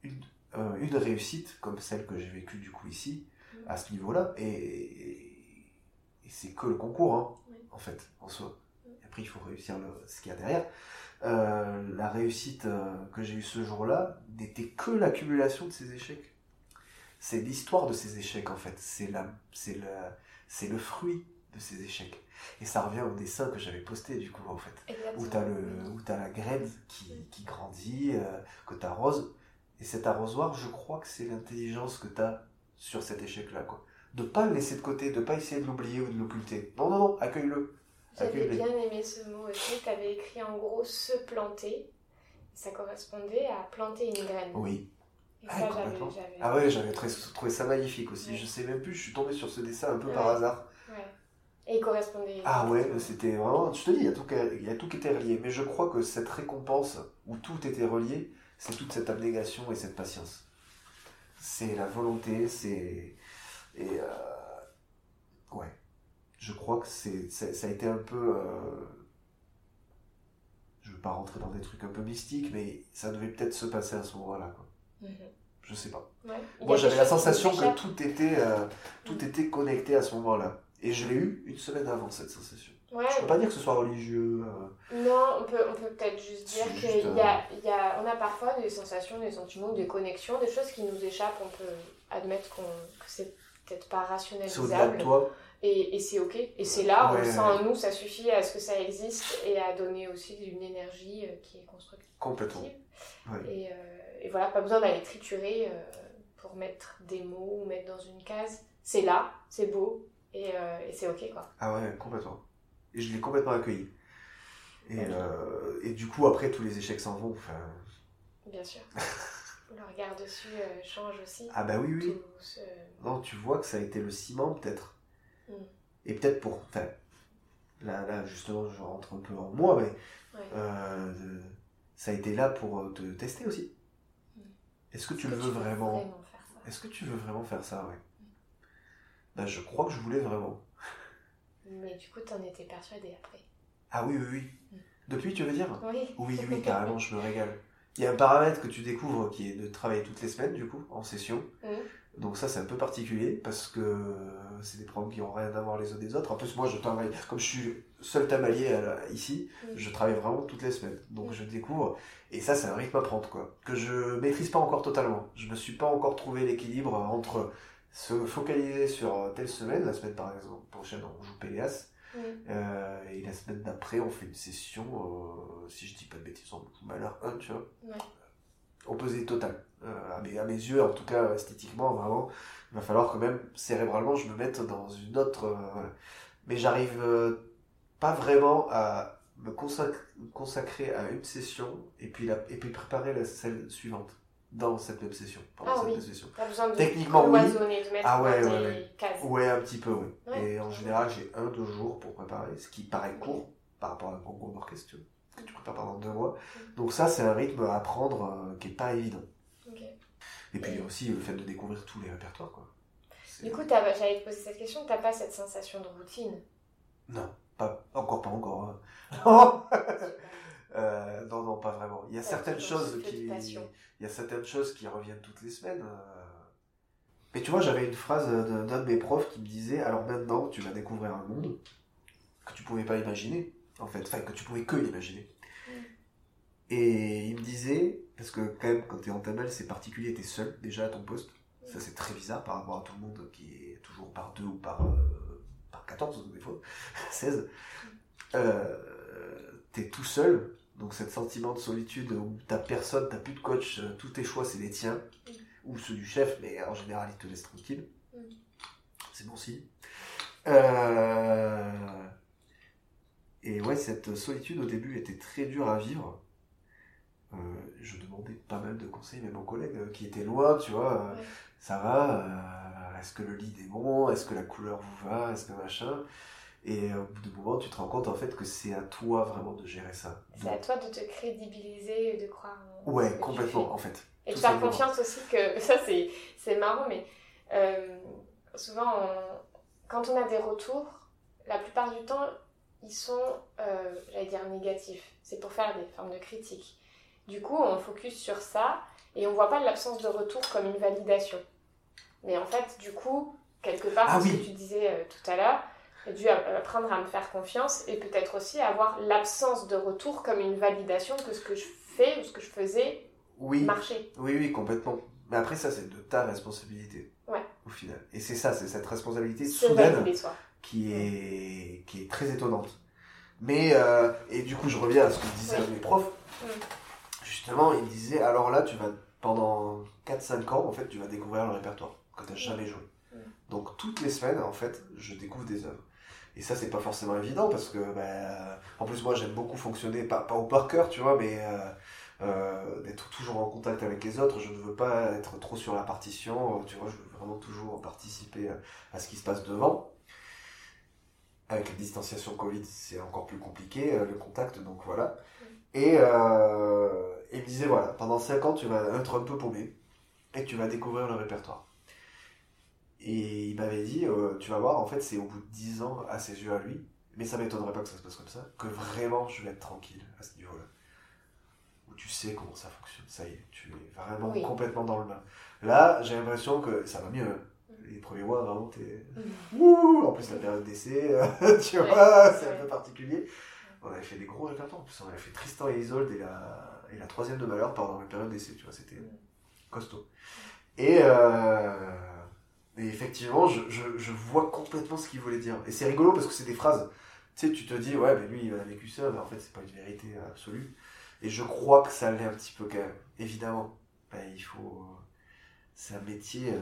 une, euh, une réussite comme celle que j'ai vécue du coup ici, à ce niveau-là, et, et, et c'est que le concours, hein, Oui. en fait, en soi. Et après, il faut réussir le, ce qu'il y a derrière. Euh, la réussite euh, que j'ai eue ce jour-là n'était que l'accumulation de ces échecs. C'est l'histoire de ces échecs, en fait. C'est le fruit de ces échecs. Et ça revient au dessin que j'avais posté, du coup, en fait. Où le, où t'as la graine qui, qui grandit, euh, que t'arroses. Et cet arrosoir, je crois que c'est l'intelligence que t'as sur cet échec-là, quoi. De pas le laisser de côté, de pas essayer de l'oublier ou de l'occulter. Non, non, non, accueille-le. J'avais bien aimé ce mot aussi. Tu avais écrit en gros se planter. Ça correspondait à planter une graine. Oui. Et Ah, ça, j'avais. Ah ouais, j'avais trouvé, trouvé ça magnifique aussi. Ouais. Je sais même plus, je suis tombé sur ce dessin un peu Ouais. par hasard. Ouais. Et il correspondait. Ah ouais, c'était vraiment. Je te dis, il y, a tout, il y a tout qui était relié. Mais je crois que cette récompense, où tout était relié, c'est toute cette abnégation et cette patience. C'est la volonté, c'est. Et. euh, Ouais. Je crois que c'est, ça a été un peu. euh, Je veux pas rentrer dans des trucs un peu mystiques, mais ça devait peut-être se passer à ce moment-là. quoi. Mhm. Je sais pas. Ouais. Moi, j'avais la sensation que tout était, euh, tout était connecté à ce moment-là. Et je l'ai eu une semaine avant cette sensation. Ouais. Je peux pas dire que ce soit religieux. euh, Non, on peut, on peut peut-être juste dire C'est qu'il juste, y a, il y a, on a parfois des sensations, des sentiments, des connexions, des choses qui nous échappent. On peut admettre qu'on, que c'est peut-être pas C'est rationalisable. toi. Et, et c'est ok. Et c'est là, on le sent ouais. en nous, ça suffit à ce que ça existe et à donner aussi une énergie euh, qui est constructive. Complètement. Et, euh, et voilà, pas besoin d'aller triturer euh, pour mettre des mots ou mettre dans une case. C'est là, c'est beau et, euh, et c'est ok quoi. Ah ouais, complètement. Et je l'ai complètement accueilli. Et, euh, et du coup, après, tous les échecs s'en vont. Enfin... Bien sûr. le regard dessus euh, change aussi. Ah bah oui, oui. Ce- Non, tu vois que ça a été le ciment, peut-être. Mm. Et peut-être pour. Enfin, là, là, justement, je rentre un peu en moi, mais Ouais. euh, ça a été là pour te tester aussi. Mm. Est-ce que tu le veux vraiment faire ça? Est-ce que tu veux vraiment faire ça, ouais Ben, je crois que je voulais vraiment. Mais du coup, t'en étais persuadée après. Ah oui, oui, oui. Mm. Depuis, tu veux dire? Oui. Oui, oui, carrément, je me régale. Il y a un paramètre que tu découvres qui est de travailler toutes les semaines, du coup, en session. Mm. Donc ça, c'est un peu particulier parce que c'est des programmes qui n'ont rien à voir les uns des autres. En plus, moi, je travaille, comme je suis seul tamalier ici, Mm. je travaille vraiment toutes les semaines. Donc je découvre, et ça, c'est un rythme à prendre, quoi. Que je maîtrise pas encore totalement. Je me suis pas encore trouvé l'équilibre entre se focaliser sur telle semaine, la semaine par exemple prochaine, on joue Péléas, Mm. euh, et la semaine d'après, on fait une session, euh, si je dis pas de bêtises, en malheur 1, tu vois. Opposé total. Euh, à, mes, à mes yeux, en tout cas, esthétiquement, vraiment, il va falloir quand même, cérébralement, je me mette dans une autre. euh, voilà. Mais j'arrive pas vraiment à me consac- me consacrer à une session et puis, la, et puis préparer la celle suivante dans cette même session. pendant Ah cette oui. T'as besoin de Techniquement, oui. de mettre Ah ouais, ouais, ouais. cases. Ouais, un petit peu, oui. Ouais. Et en général, j'ai un, deux jours pour préparer, ce qui paraît court par rapport à un concours d'orchestre, que tu prépares pendant deux mois? Donc ça, c'est un rythme à apprendre euh, qui est pas évident. Et puis aussi le fait de découvrir tous les répertoires, quoi. Du coup, j'allais te poser cette question, t'as pas cette sensation de routine? Non, pas, encore pas encore. Hein. euh, non, non, pas vraiment. Il y a certaines choses qui, il y a certaines choses qui reviennent toutes les semaines. Euh. Mais tu vois, j'avais une phrase d'un de mes profs qui me disait, alors maintenant, tu vas découvrir un monde que tu pouvais pas imaginer, en fait, enfin que tu pouvais que imaginer. Mm. Et il me disait, parce que quand même, quand tu es en tabelle, c'est particulier, tu es seul déjà à ton poste. Ça, c'est très bizarre par rapport à tout le monde qui est toujours par deux ou par, euh, par 14, des fois, 16. Euh, tu es tout seul, donc cet sentiment de solitude où t'as personne, t'as plus de coach, euh, tous tes choix, c'est les tiens, mm. ou ceux du chef, mais en général, il te laisse tranquille. Mm. C'est bon signe. Euh, et ouais, cette solitude au début était très dure à vivre. Euh, je demandais pas mal de conseils, même aux collègues euh, qui étaient loin, tu vois. Ça va Est-ce que le lit est bon Est-ce que la couleur vous va Est-ce que machin Et au bout de moment, tu te rends compte en fait que c'est à toi vraiment de gérer ça. C'est à toi de te crédibiliser et de croire en Ouais, complètement en fait. Et de faire confiance aussi que. Ça, c'est marrant, mais souvent, quand on a des retours, la plupart du temps, ils sont, j'allais dire, négatifs. C'est pour faire des formes de critiques. Du coup, on focus sur ça et on voit pas l'absence de retour comme une validation. Mais en fait, du coup, quelque part, ah ce que tu disais euh, tout à l'heure, j'ai dû apprendre à me faire confiance et peut-être aussi avoir l'absence de retour comme une validation que ce que je fais ou ce que je faisais oui. marchait. Oui, oui, complètement. Mais après, ça, c'est de ta responsabilité. Ouais. Au final. Et c'est ça, c'est cette responsabilité soudaine qui est, qui est très étonnante. Mais, euh, et du coup, je reviens à ce que disaient mes profs. Justement, il disait alors là, tu vas, pendant 4-5 ans, en fait, tu vas découvrir le répertoire que tu n'as jamais joué. Donc, toutes les semaines, en fait, je découvre des œuvres. Et ça, c'est pas forcément évident parce que, ben, en plus, moi, j'aime beaucoup fonctionner, pas, au par cœur, tu vois, mais euh, euh, d'être toujours en contact avec les autres. Je ne veux pas être trop sur la partition, tu vois, je veux vraiment toujours participer à ce qui se passe devant. Avec la distanciation Covid, c'est encore plus compliqué, euh, le contact, donc voilà. Et, il me disait voilà, pendant 5 ans, tu vas être un peu paumé et tu vas découvrir le répertoire. Et il m'avait dit, euh, tu vas voir, en fait, c'est au bout de 10 ans, à ses yeux à lui, mais ça m'étonnerait pas que ça se passe comme ça, que vraiment je vais être tranquille à ce niveau-là. Où tu sais comment ça fonctionne, ça y est, tu es vraiment complètement dans le bain. Là, j'ai l'impression que ça va mieux. Hein. Les premiers mois, vraiment, t'es. Mm. En plus, la période d'essai, tu vois, c'est un peu particulier. On avait fait des gros répertoires. En plus, on avait fait Tristan et Isolde et la, et la troisième de Malheur pendant la période d'essai, tu vois, c'était costaud. Et, euh, et effectivement, je, vois complètement ce qu'il voulait dire. Et c'est rigolo parce que c'est des phrases. Tu sais, tu te dis, ouais, mais lui, il a vécu ça, mais en fait, c'est pas une vérité absolue. Et je crois que ça l'est un petit peu quand même. Évidemment, ben, il faut. C'est un métier euh,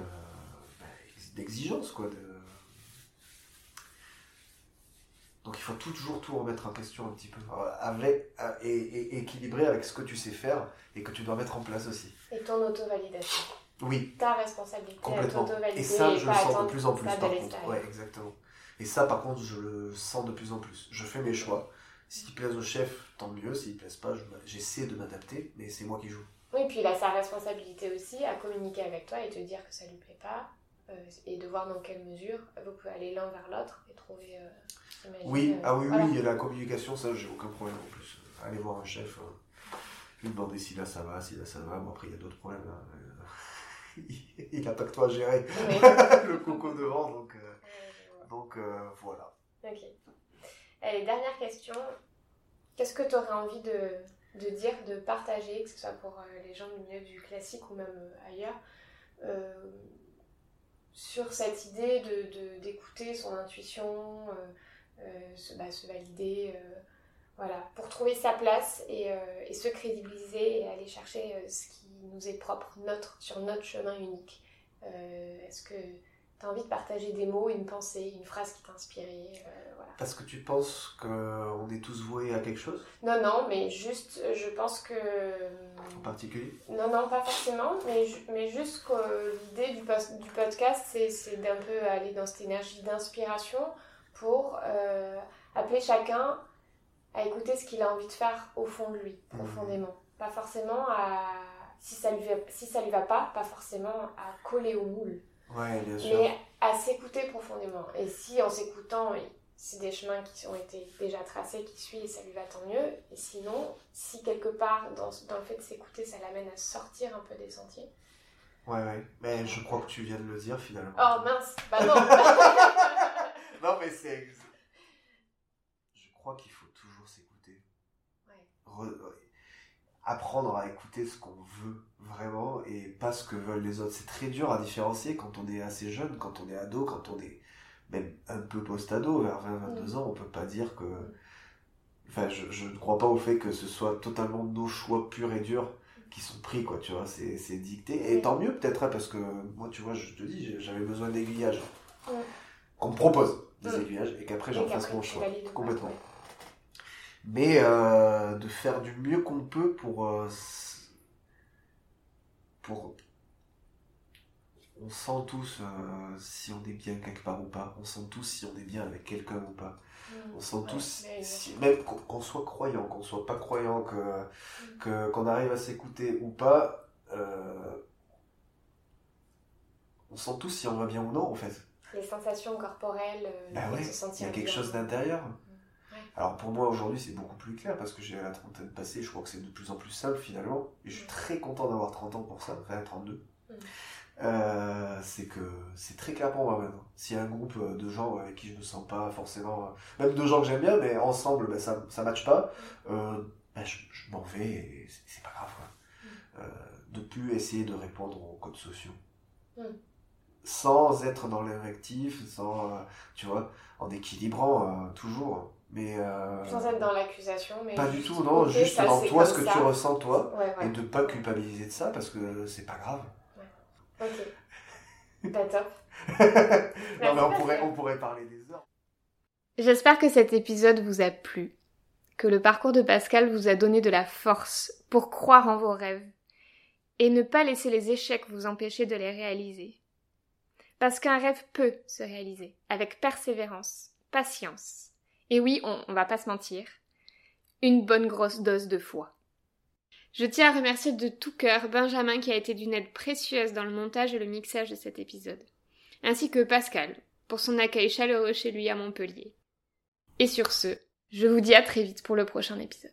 ben, d'exigence, quoi. Donc il faut toujours tout remettre en question un petit peu, euh, avec, euh, et, et, équilibrer avec ce que tu sais faire et que tu dois mettre en place aussi. Et ton auto-validation. Oui. Ta responsabilité Complètement. Et ça, je le sens de plus en plus par contre. Ouais, exactement. Et ça, par contre, je le sens de plus en plus. Je fais mes choix. S'il plaisent au chef, tant mieux. S'il ne plaisent pas, j'essaie de m'adapter, mais c'est moi qui joue. Oui, puis il a sa responsabilité aussi à communiquer avec toi et te dire que ça lui plaît pas euh, et de voir dans quelle mesure vous pouvez aller l'un vers l'autre et trouver oui, euh, ah oui, oui, la communication, ça, j'ai aucun problème en plus. Aller voir un chef, euh, lui demander si là ça va, si là ça va. Bon, après, il y a d'autres problèmes. Hein. il n'a pas que toi à gérer le coco devant, donc, euh, donc voilà. Ok. Allez, dernière question. Qu'est-ce que tu aurais envie de, de, dire, de partager, que ce soit pour les gens du milieu du classique ou même ailleurs, sur cette idée de d'écouter son intuition euh, se, bah, se, valider, euh, voilà, pour trouver sa place et, euh, et, se crédibiliser et aller chercher ce qui nous est propre, notre, sur notre chemin unique. Est-ce que tu as envie de partager des mots, une pensée, une phrase qui t'a inspiré voilà. Parce que tu penses qu'on est tous voués à quelque chose? Non, non, mais juste, je pense que... En particulier? Non, non, pas forcément, mais, mais juste que l'idée du, du podcast, c'est d'un peu aller dans cette énergie d'inspiration pour euh, appeler chacun à écouter ce qu'il a envie de faire au fond de lui, mmh. profondément. Pas forcément à, si ça lui, si ça lui va pas, pas forcément à coller au moule. Ouais, bien sûr. Mais à s'écouter profondément. Et si en s'écoutant, c'est des chemins qui ont été déjà tracés, qui suit et ça lui va tant mieux. Et sinon, si quelque part, dans, dans le fait de s'écouter, ça l'amène à sortir un peu des sentiers. Ouais, ouais. Mais je crois que tu viens de le dire finalement. Oh mince, bah non Non, mais c'est. Je crois qu'il faut. Apprendre à écouter ce qu'on veut vraiment et pas ce que veulent les autres. C'est très dur à différencier quand on est assez jeune, quand on est ado, quand on est même un peu post-ado, vers 20-22 ans, on peut pas dire que. Enfin, je, je ne crois pas au fait que ce soit totalement nos choix purs et durs qui sont pris, quoi, tu vois, c'est, c'est dicté. Et tant mieux, peut-être, hein, parce que moi, tu vois, je te dis, j'avais besoin d'aiguillage. Qu'on me propose des aiguillages et qu'après j'en fasse mon choix. Complètement. Mais euh, de faire du mieux qu'on peut pour. Euh, pour on sent tous euh, si on est bien quelque part ou pas. On sent tous si on est bien avec quelqu'un ou pas. Mm. On sent tous, si, même qu'on soit croyant, qu'on soit pas croyant, que que qu'on arrive à s'écouter ou pas, euh, on sent tous si on va bien ou non en fait. Les sensations corporelles, bah ouais, il y a quelque chose d'intérieur. Mm. Alors pour moi aujourd'hui c'est beaucoup plus clair parce que j'ai la trentaine passée, je crois que c'est de plus en plus simple finalement. Et je suis très content d'avoir 30 ans pour ça, enfin 32. Euh, c'est que c'est très clair pour moi maintenant. S'il y a un groupe de gens avec qui je me sens pas forcément, même de gens que j'aime bien, mais ensemble ben, ça ça matche pas, euh, ben, je, m'en vais et c'est pas grave. Euh, de plus essayer de répondre aux codes sociaux. Mm. Sans être dans l'invectif, sans, tu vois, en équilibrant toujours. Mais sans être dans l'accusation, mais pas du tout, non, juste dans toi ce que tu ressens toi, et de pas culpabiliser de ça parce que c'est pas grave. Ok. Pas top. non, mais on pourrait, on pourrait parler des heures. J'espère que cet épisode vous a plu, que le parcours de Pascal vous a donné de la force pour croire en vos rêves et ne pas laisser les échecs vous empêcher de les réaliser. Parce qu'un rêve peut se réaliser avec persévérance, patience. Et oui, on, va pas se mentir, une bonne grosse dose de foi. Je tiens à remercier de tout cœur Benjamin qui a été d'une aide précieuse dans le montage et le mixage de cet épisode, ainsi que Pascal pour son accueil chaleureux chez lui à Montpellier. Et sur ce, je vous dis à très vite pour le prochain épisode.